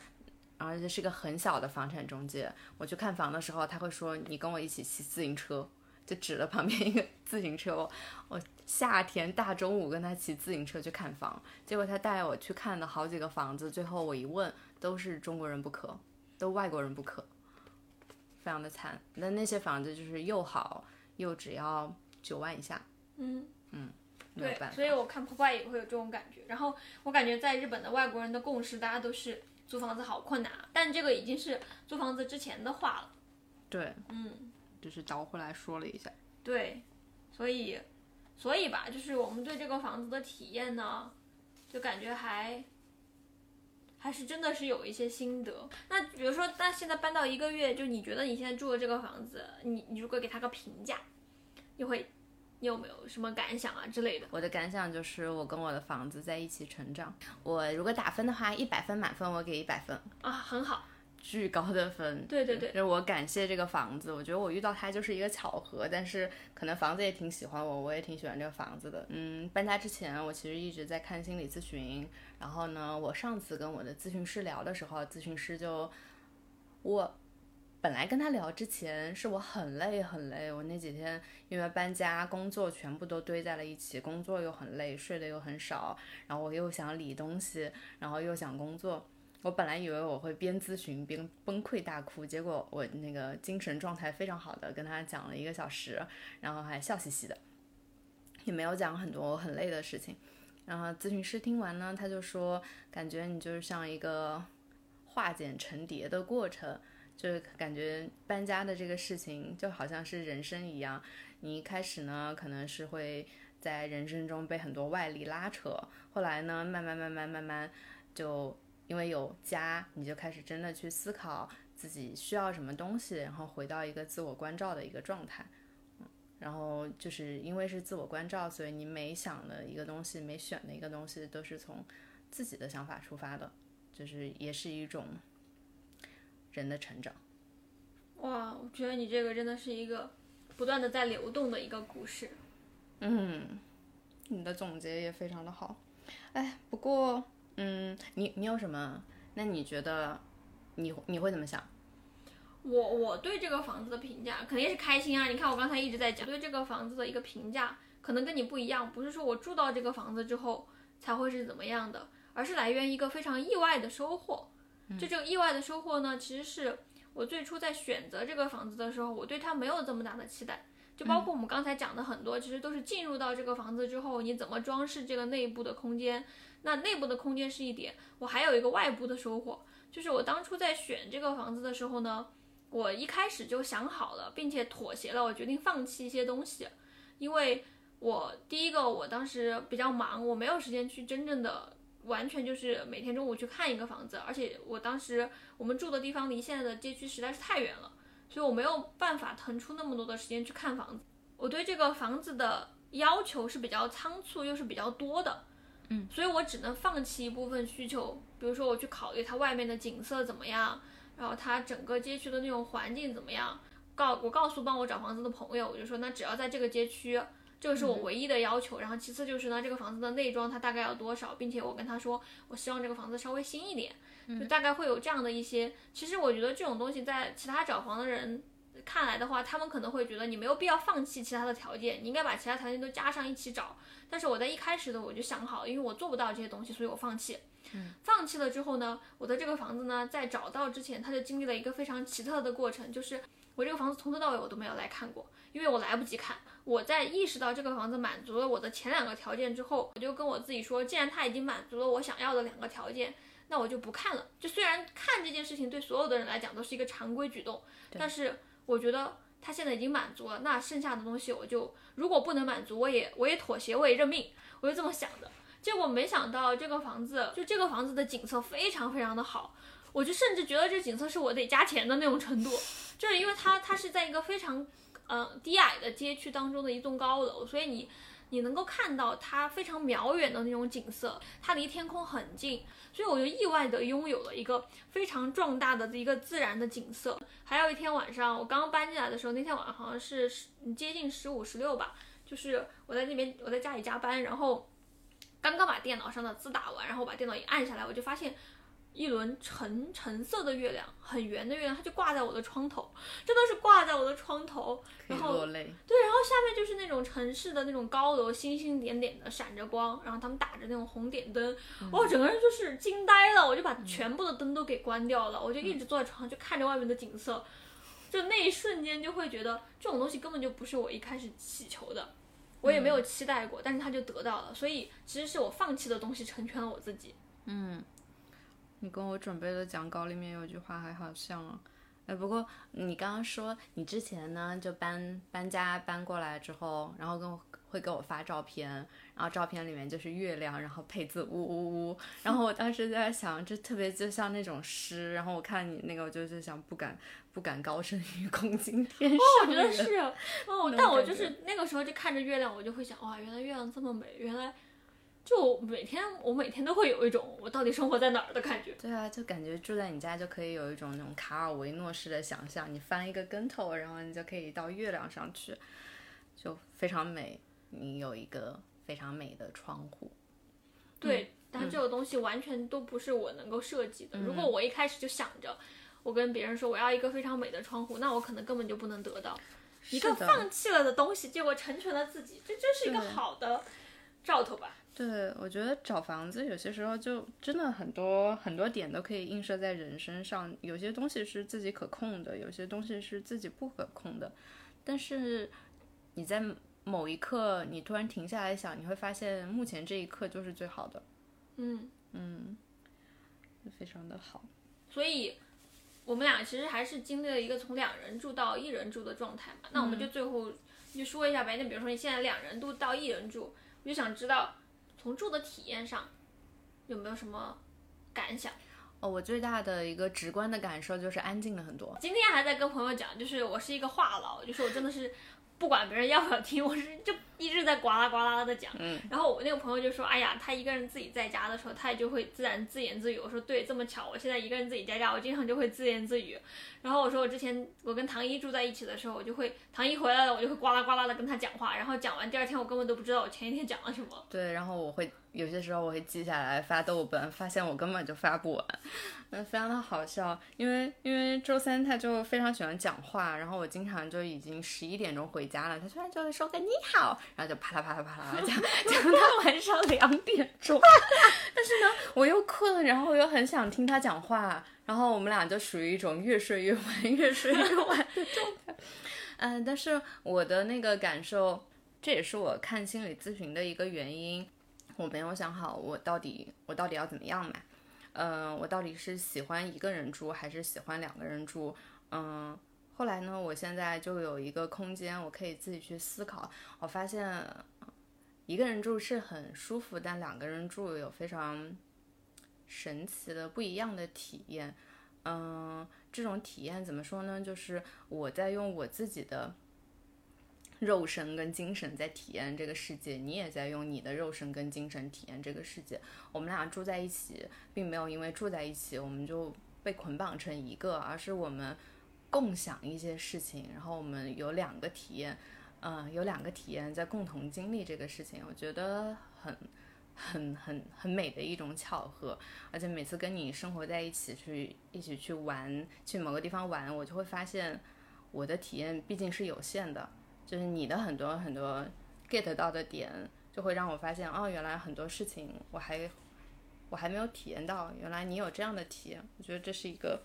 而且是个很小的房产中介。我去看房的时候，他会说：“你跟我一起骑自行车。”就指了旁边一个 [laughs] 自行车，我我夏天大中午跟他骑自行车去看房，结果他带我去看了好几个房子，最后我一问，都是中国人不可，都外国人不可，非常的惨。那那些房子就是又好又只要九万以下，嗯嗯，对，所以我看破败也会有这种感觉。然后我感觉在日本的外国人的共识，大家都是租房子好困难，但这个已经是租房子之前的话了。对，嗯。就是倒回来说了一下，对，所以，所以吧，就是我们对这个房子的体验呢，就感觉还还还是真的是有一些心得。那比如说，那现在搬到一个月，就你觉得你现在住的这个房子，你你如果给他个评价，你会你有没有什么感想啊之类的？我的感想就是我跟我的房子在一起成长。我如果打分的话，一百分满分我给一百分啊，很好。巨高的分，[laughs] 对对对，就是我感谢这个房子，我觉得我遇到它就是一个巧合，但是可能房子也挺喜欢我，我也挺喜欢这个房子的。嗯，搬家之前我其实一直在看心理咨询，然后呢，我上次跟我的咨询师聊的时候，咨询师就，我本来跟他聊之前是我很累很累，我那几天因为搬家工作全部都堆在了一起，工作又很累，睡得又很少，然后我又想理东西，然后又想工作。我本来以为我会边咨询边崩溃大哭，结果我那个精神状态非常好的跟他讲了一个小时，然后还笑嘻嘻的，也没有讲很多我很累的事情。然后咨询师听完呢，他就说，感觉你就是像一个化茧成蝶的过程，就是感觉搬家的这个事情就好像是人生一样，你一开始呢可能是会在人生中被很多外力拉扯，后来呢慢慢慢慢慢慢就。因为有家，你就开始真的去思考自己需要什么东西，然后回到一个自我关照的一个状态。嗯，然后就是因为是自我关照，所以你每想的一个东西，每选的一个东西，都是从自己的想法出发的，就是也是一种人的成长。哇，我觉得你这个真的是一个不断的在流动的一个故事。嗯，你的总结也非常的好。哎，不过。嗯，你你有什么？那你觉得你你会怎么想？我我对这个房子的评价肯定是开心啊！你看我刚才一直在讲，对这个房子的一个评价可能跟你不一样，不是说我住到这个房子之后才会是怎么样的，而是来源一个非常意外的收获。就这个意外的收获呢，其实是我最初在选择这个房子的时候，我对它没有这么大的期待。就包括我们刚才讲的很多，其实都是进入到这个房子之后，你怎么装饰这个内部的空间。那内部的空间是一点，我还有一个外部的收获，就是我当初在选这个房子的时候呢，我一开始就想好了，并且妥协了，我决定放弃一些东西，因为我第一个我当时比较忙，我没有时间去真正的完全就是每天中午去看一个房子，而且我当时我们住的地方离现在的街区实在是太远了，所以我没有办法腾出那么多的时间去看房子。我对这个房子的要求是比较仓促，又是比较多的。嗯，所以我只能放弃一部分需求，比如说我去考虑它外面的景色怎么样，然后它整个街区的那种环境怎么样。告我告诉帮我找房子的朋友，我就说那只要在这个街区，这个是我唯一的要求。然后其次就是呢，这个房子的内装它大概要多少，并且我跟他说，我希望这个房子稍微新一点，就大概会有这样的一些。其实我觉得这种东西在其他找房的人。看来的话，他们可能会觉得你没有必要放弃其他的条件，你应该把其他条件都加上一起找。但是我在一开始的我就想好，因为我做不到这些东西，所以我放弃。嗯，放弃了之后呢，我的这个房子呢，在找到之前，它就经历了一个非常奇特的过程，就是我这个房子从头到尾我都没有来看过，因为我来不及看。我在意识到这个房子满足了我的前两个条件之后，我就跟我自己说，既然它已经满足了我想要的两个条件，那我就不看了。就虽然看这件事情对所有的人来讲都是一个常规举动，但是。我觉得他现在已经满足了，那剩下的东西我就如果不能满足，我也我也妥协，我也认命，我就这么想的。结果没想到这个房子，就这个房子的景色非常非常的好，我就甚至觉得这景色是我得加钱的那种程度，就是因为它它是在一个非常嗯低矮的街区当中的一栋高楼，所以你。你能够看到它非常渺远的那种景色，它离天空很近，所以我就意外的拥有了一个非常壮大的一个自然的景色。还有一天晚上，我刚搬进来的时候，那天晚上好像是接近十五十六吧，就是我在那边我在家里加班，然后刚刚把电脑上的字打完，然后把电脑一按下来，我就发现。一轮橙橙色的月亮，很圆的月亮，它就挂在我的窗头，真的是挂在我的窗头。然后对，然后下面就是那种城市的那种高楼，星星点点的闪着光，然后他们打着那种红点灯，哇，整个人就是惊呆了。我就把全部的灯都给关掉了，我就一直坐在床上，就看着外面的景色，就那一瞬间就会觉得这种东西根本就不是我一开始祈求的，我也没有期待过，但是他就得到了，所以其实是我放弃的东西成全了我自己。嗯。你跟我准备的讲稿里面有句话还好像啊，哎，不过你刚刚说你之前呢就搬搬家搬过来之后，然后跟我会给我发照片，然后照片里面就是月亮，然后配字呜呜呜，然后我当时在想，这特别就像那种诗，然后我看你那个，我就是想，不敢不敢高声于空惊天上我觉得是，[laughs] 哦但我就是那个时候就看着月亮，我就会想，哇，原来月亮这么美，原来就每天我每天都会有一种我到底生活在哪儿的感觉。对啊，就感觉住在你家就可以有一种那种卡尔维诺式的想象，你翻一个跟头，然后你就可以到月亮上去，就非常美。你有一个非常美的窗户，对，但这个东西完全都不是我能够设计的。如果我一开始就想着，我跟别人说我要一个非常美的窗户，那我可能根本就不能得到一个放弃了的东西，结果成全了自己，这真是一个好的兆头吧。对，我觉得找房子有些时候就真的很多很多点都可以映射在人身上，有些东西是自己可控的，有些东西是自己不可控的。但是你在某一刻，你突然停下来想，你会发现目前这一刻就是最好的，嗯嗯，非常的好。所以我们俩其实还是经历了一个从两人住到一人住的状态嘛。那我们就最后就说一下呗。那比如说你现在两人都到一人住，我就想知道从住的体验上有没有什么感想。哦，我最大的一个直观的感受就是安静了很多。今天还在跟朋友讲，就是我是一个话痨，就是我真的是不管别人要不要听，我是就一直在呱啦呱啦的讲。嗯。然后我那个朋友就说：“哎呀，他一个人自己在家的时候，他也就会自然自言自语。”我说：“对，这么巧，我现在一个人自己在家，我经常就会自言自语。”然后我说：“我之前我跟唐一住在一起的时候，我就会唐一回来了，我就会呱啦呱啦的跟他讲话，然后讲完第二天我根本都不知道我前一天讲了什么。对，然后我会有些时候我会记下来发豆瓣，发现我根本就发不完，嗯，非常的好笑。因为因为周三他就非常喜欢讲话，然后我经常就已经十一点钟回家了，他突然就会说个你好，然后就啪啦啪啦啪啦 [laughs] 讲讲到晚上两点钟。[laughs] 但是呢，我又困，然后我又很想听他讲话，然后我们俩就属于一种越睡越晚，越睡越晚的状态。嗯，但是我的那个感受。这也是我看心理咨询的一个原因，我没有想好我到底我到底要怎么样嘛，嗯、我到底是喜欢一个人住还是喜欢两个人住，嗯、后来呢，我现在就有一个空间，我可以自己去思考，我发现一个人住是很舒服，但两个人住有非常神奇的不一样的体验，嗯、这种体验怎么说呢？就是我在用我自己的。肉身跟精神在体验这个世界，你也在用你的肉身跟精神体验这个世界。我们俩住在一起，并没有因为住在一起我们就被捆绑成一个，而是我们共享一些事情，然后我们有两个体验，嗯、有两个体验在共同经历这个事情，我觉得很。很很很美的一种巧合，而且每次跟你生活在一起，去一起去玩，去某个地方玩，我就会发现我的体验毕竟是有限的，就是你的很多很多 get 到的点，就会让我发现，哦，原来很多事情我还我还没有体验到，原来你有这样的体验，我觉得这是一个，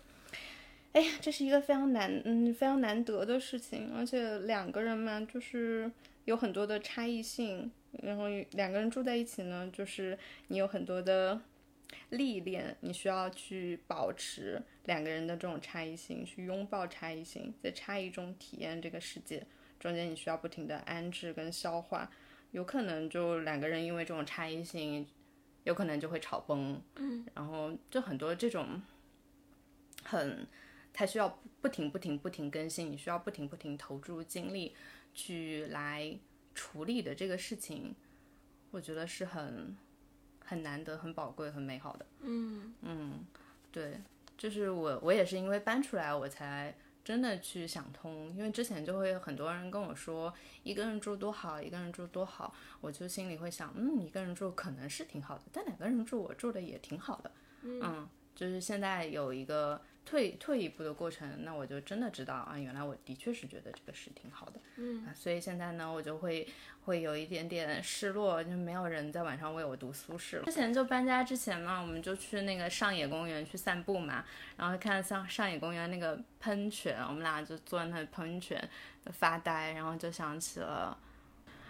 哎呀，这是一个非常难，嗯，非常难得的事情，而且两个人嘛，就是有很多的差异性，然后两个人住在一起呢，就是你有很多的历练，你需要去保持两个人的这种差异性，去拥抱差异性，在差异中体验这个世界。中间你需要不停的安置跟消化，有可能就两个人因为这种差异性，有可能就会吵崩，嗯，然后就很多这种很，它需要不停不停不停更新，你需要不停不停投注精力去来处理的这个事情，我觉得是很很难得、很宝贵、很美好的。嗯嗯，对，就是我，我也是因为搬出来，我才真的去想通。因为之前就会有很多人跟我说，一个人住多好，一个人住多好，我就心里会想，嗯，一个人住可能是挺好的，但两个人住我住的也挺好的。嗯，就是现在有一个退退一步的过程，那我就真的知道啊，原来我的确是觉得这个是挺好的。嗯啊，所以现在呢，我就会会有一点点失落，就没有人在晚上为我读苏轼了。之前就搬家之前嘛，我们就去那个上野公园去散步嘛，然后看上上野公园那个喷泉，我们俩就坐在那喷泉发呆，然后就想起了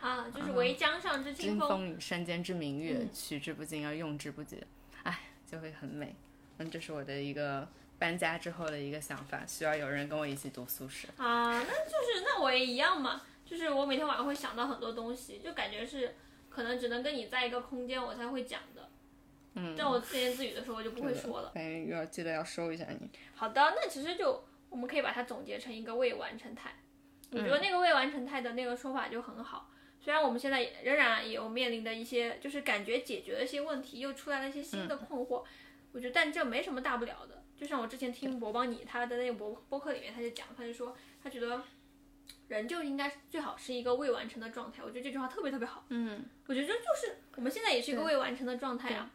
啊，就是唯江上之“清风。风与山间之明月，嗯取之不尽而用之不竭”，哎，就会很美。嗯，这是我的一个搬家之后的一个想法，需要有人跟我一起读宿舍。啊，那就是那我也一样嘛。就是我每天晚上会想到很多东西，就感觉是可能只能跟你在一个空间我才会讲的。嗯，但我自言自语的时候我就不会说了。反正要记得要收一下你。好的，那其实就我们可以把它总结成一个未完成态。我觉得那个未完成态的那个说法就很好。虽然我们现在仍然有面临的一些，就是感觉解决了一些问题，又出来了一些新的困惑。我觉得，但这没什么大不了的。就像我之前听博邦你他的那个博播客里面，他就讲，他就说他觉得人就应该最好是一个未完成的状态。我觉得这句话特别特别好。嗯，我觉得就是我们现在也是一个未完成的状态啊。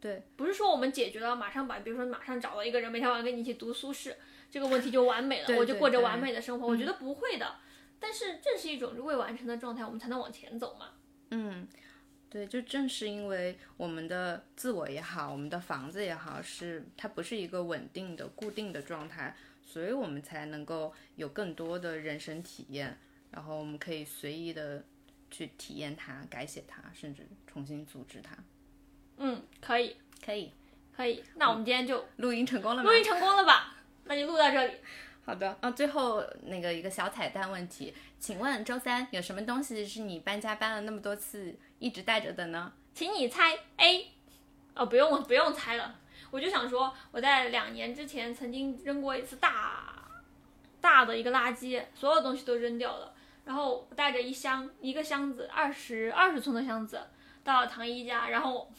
对，不是说我们解决了，马上把，比如说马上找到一个人，每天晚上跟你一起读苏轼，这个问题就完美了，我就过着完美的生活。我觉得不会的。但是正是一种未完成的状态，我们才能往前走嘛。嗯，对，就正是因为我们的自我也好，我们的房子也好，是它不是一个稳定的、固定的状态，所以我们才能够有更多的人生体验，然后我们可以随意的去体验它、改写它，甚至重新组织它。嗯，可以，可以，可以。那我们今天就录音成功了吗？录音成功了吧？那就录到这里。[laughs] 好的啊，最后那个一个小彩蛋问题，请问周三有什么东西是你搬家搬了那么多次一直带着的呢？请你猜 A。哦，不用不用猜了，我就想说，我在两年之前曾经扔过一次大大的一个垃圾，所有东西都扔掉了，然后我带着一箱一个箱子，二十二十寸的箱子到了唐一家，然后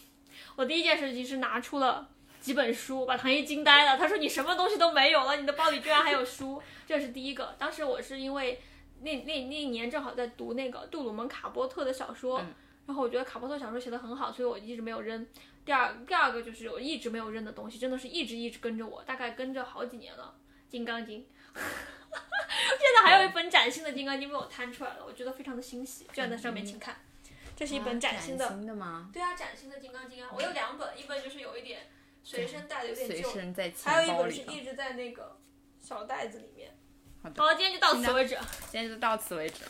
我第一件事情是拿出了。几本书把唐一惊呆了，他说：“你什么东西都没有了，你的包里居然还有书。” [laughs] 这是第一个。当时我是因为那那那一年正好在读那个杜鲁门卡波特的小说，然后我觉得卡波特小说写的很好，所以我一直没有扔。第二第二个就是我一直没有扔的东西，真的是一直一直跟着我，大概跟着好几年了，《金刚经》。[laughs] 现在还有一本崭新的《金刚经》被我摊出来了，我觉得非常的欣喜，就在上面，请看，这是一本崭新的。新的吗？对啊，崭新的《金刚经》啊，我有两本，一本就是有一点。随身带的有点随旧，身在还有一本是一直在那个小袋子里面。好的好，今天就到此为止。今天就到此为止。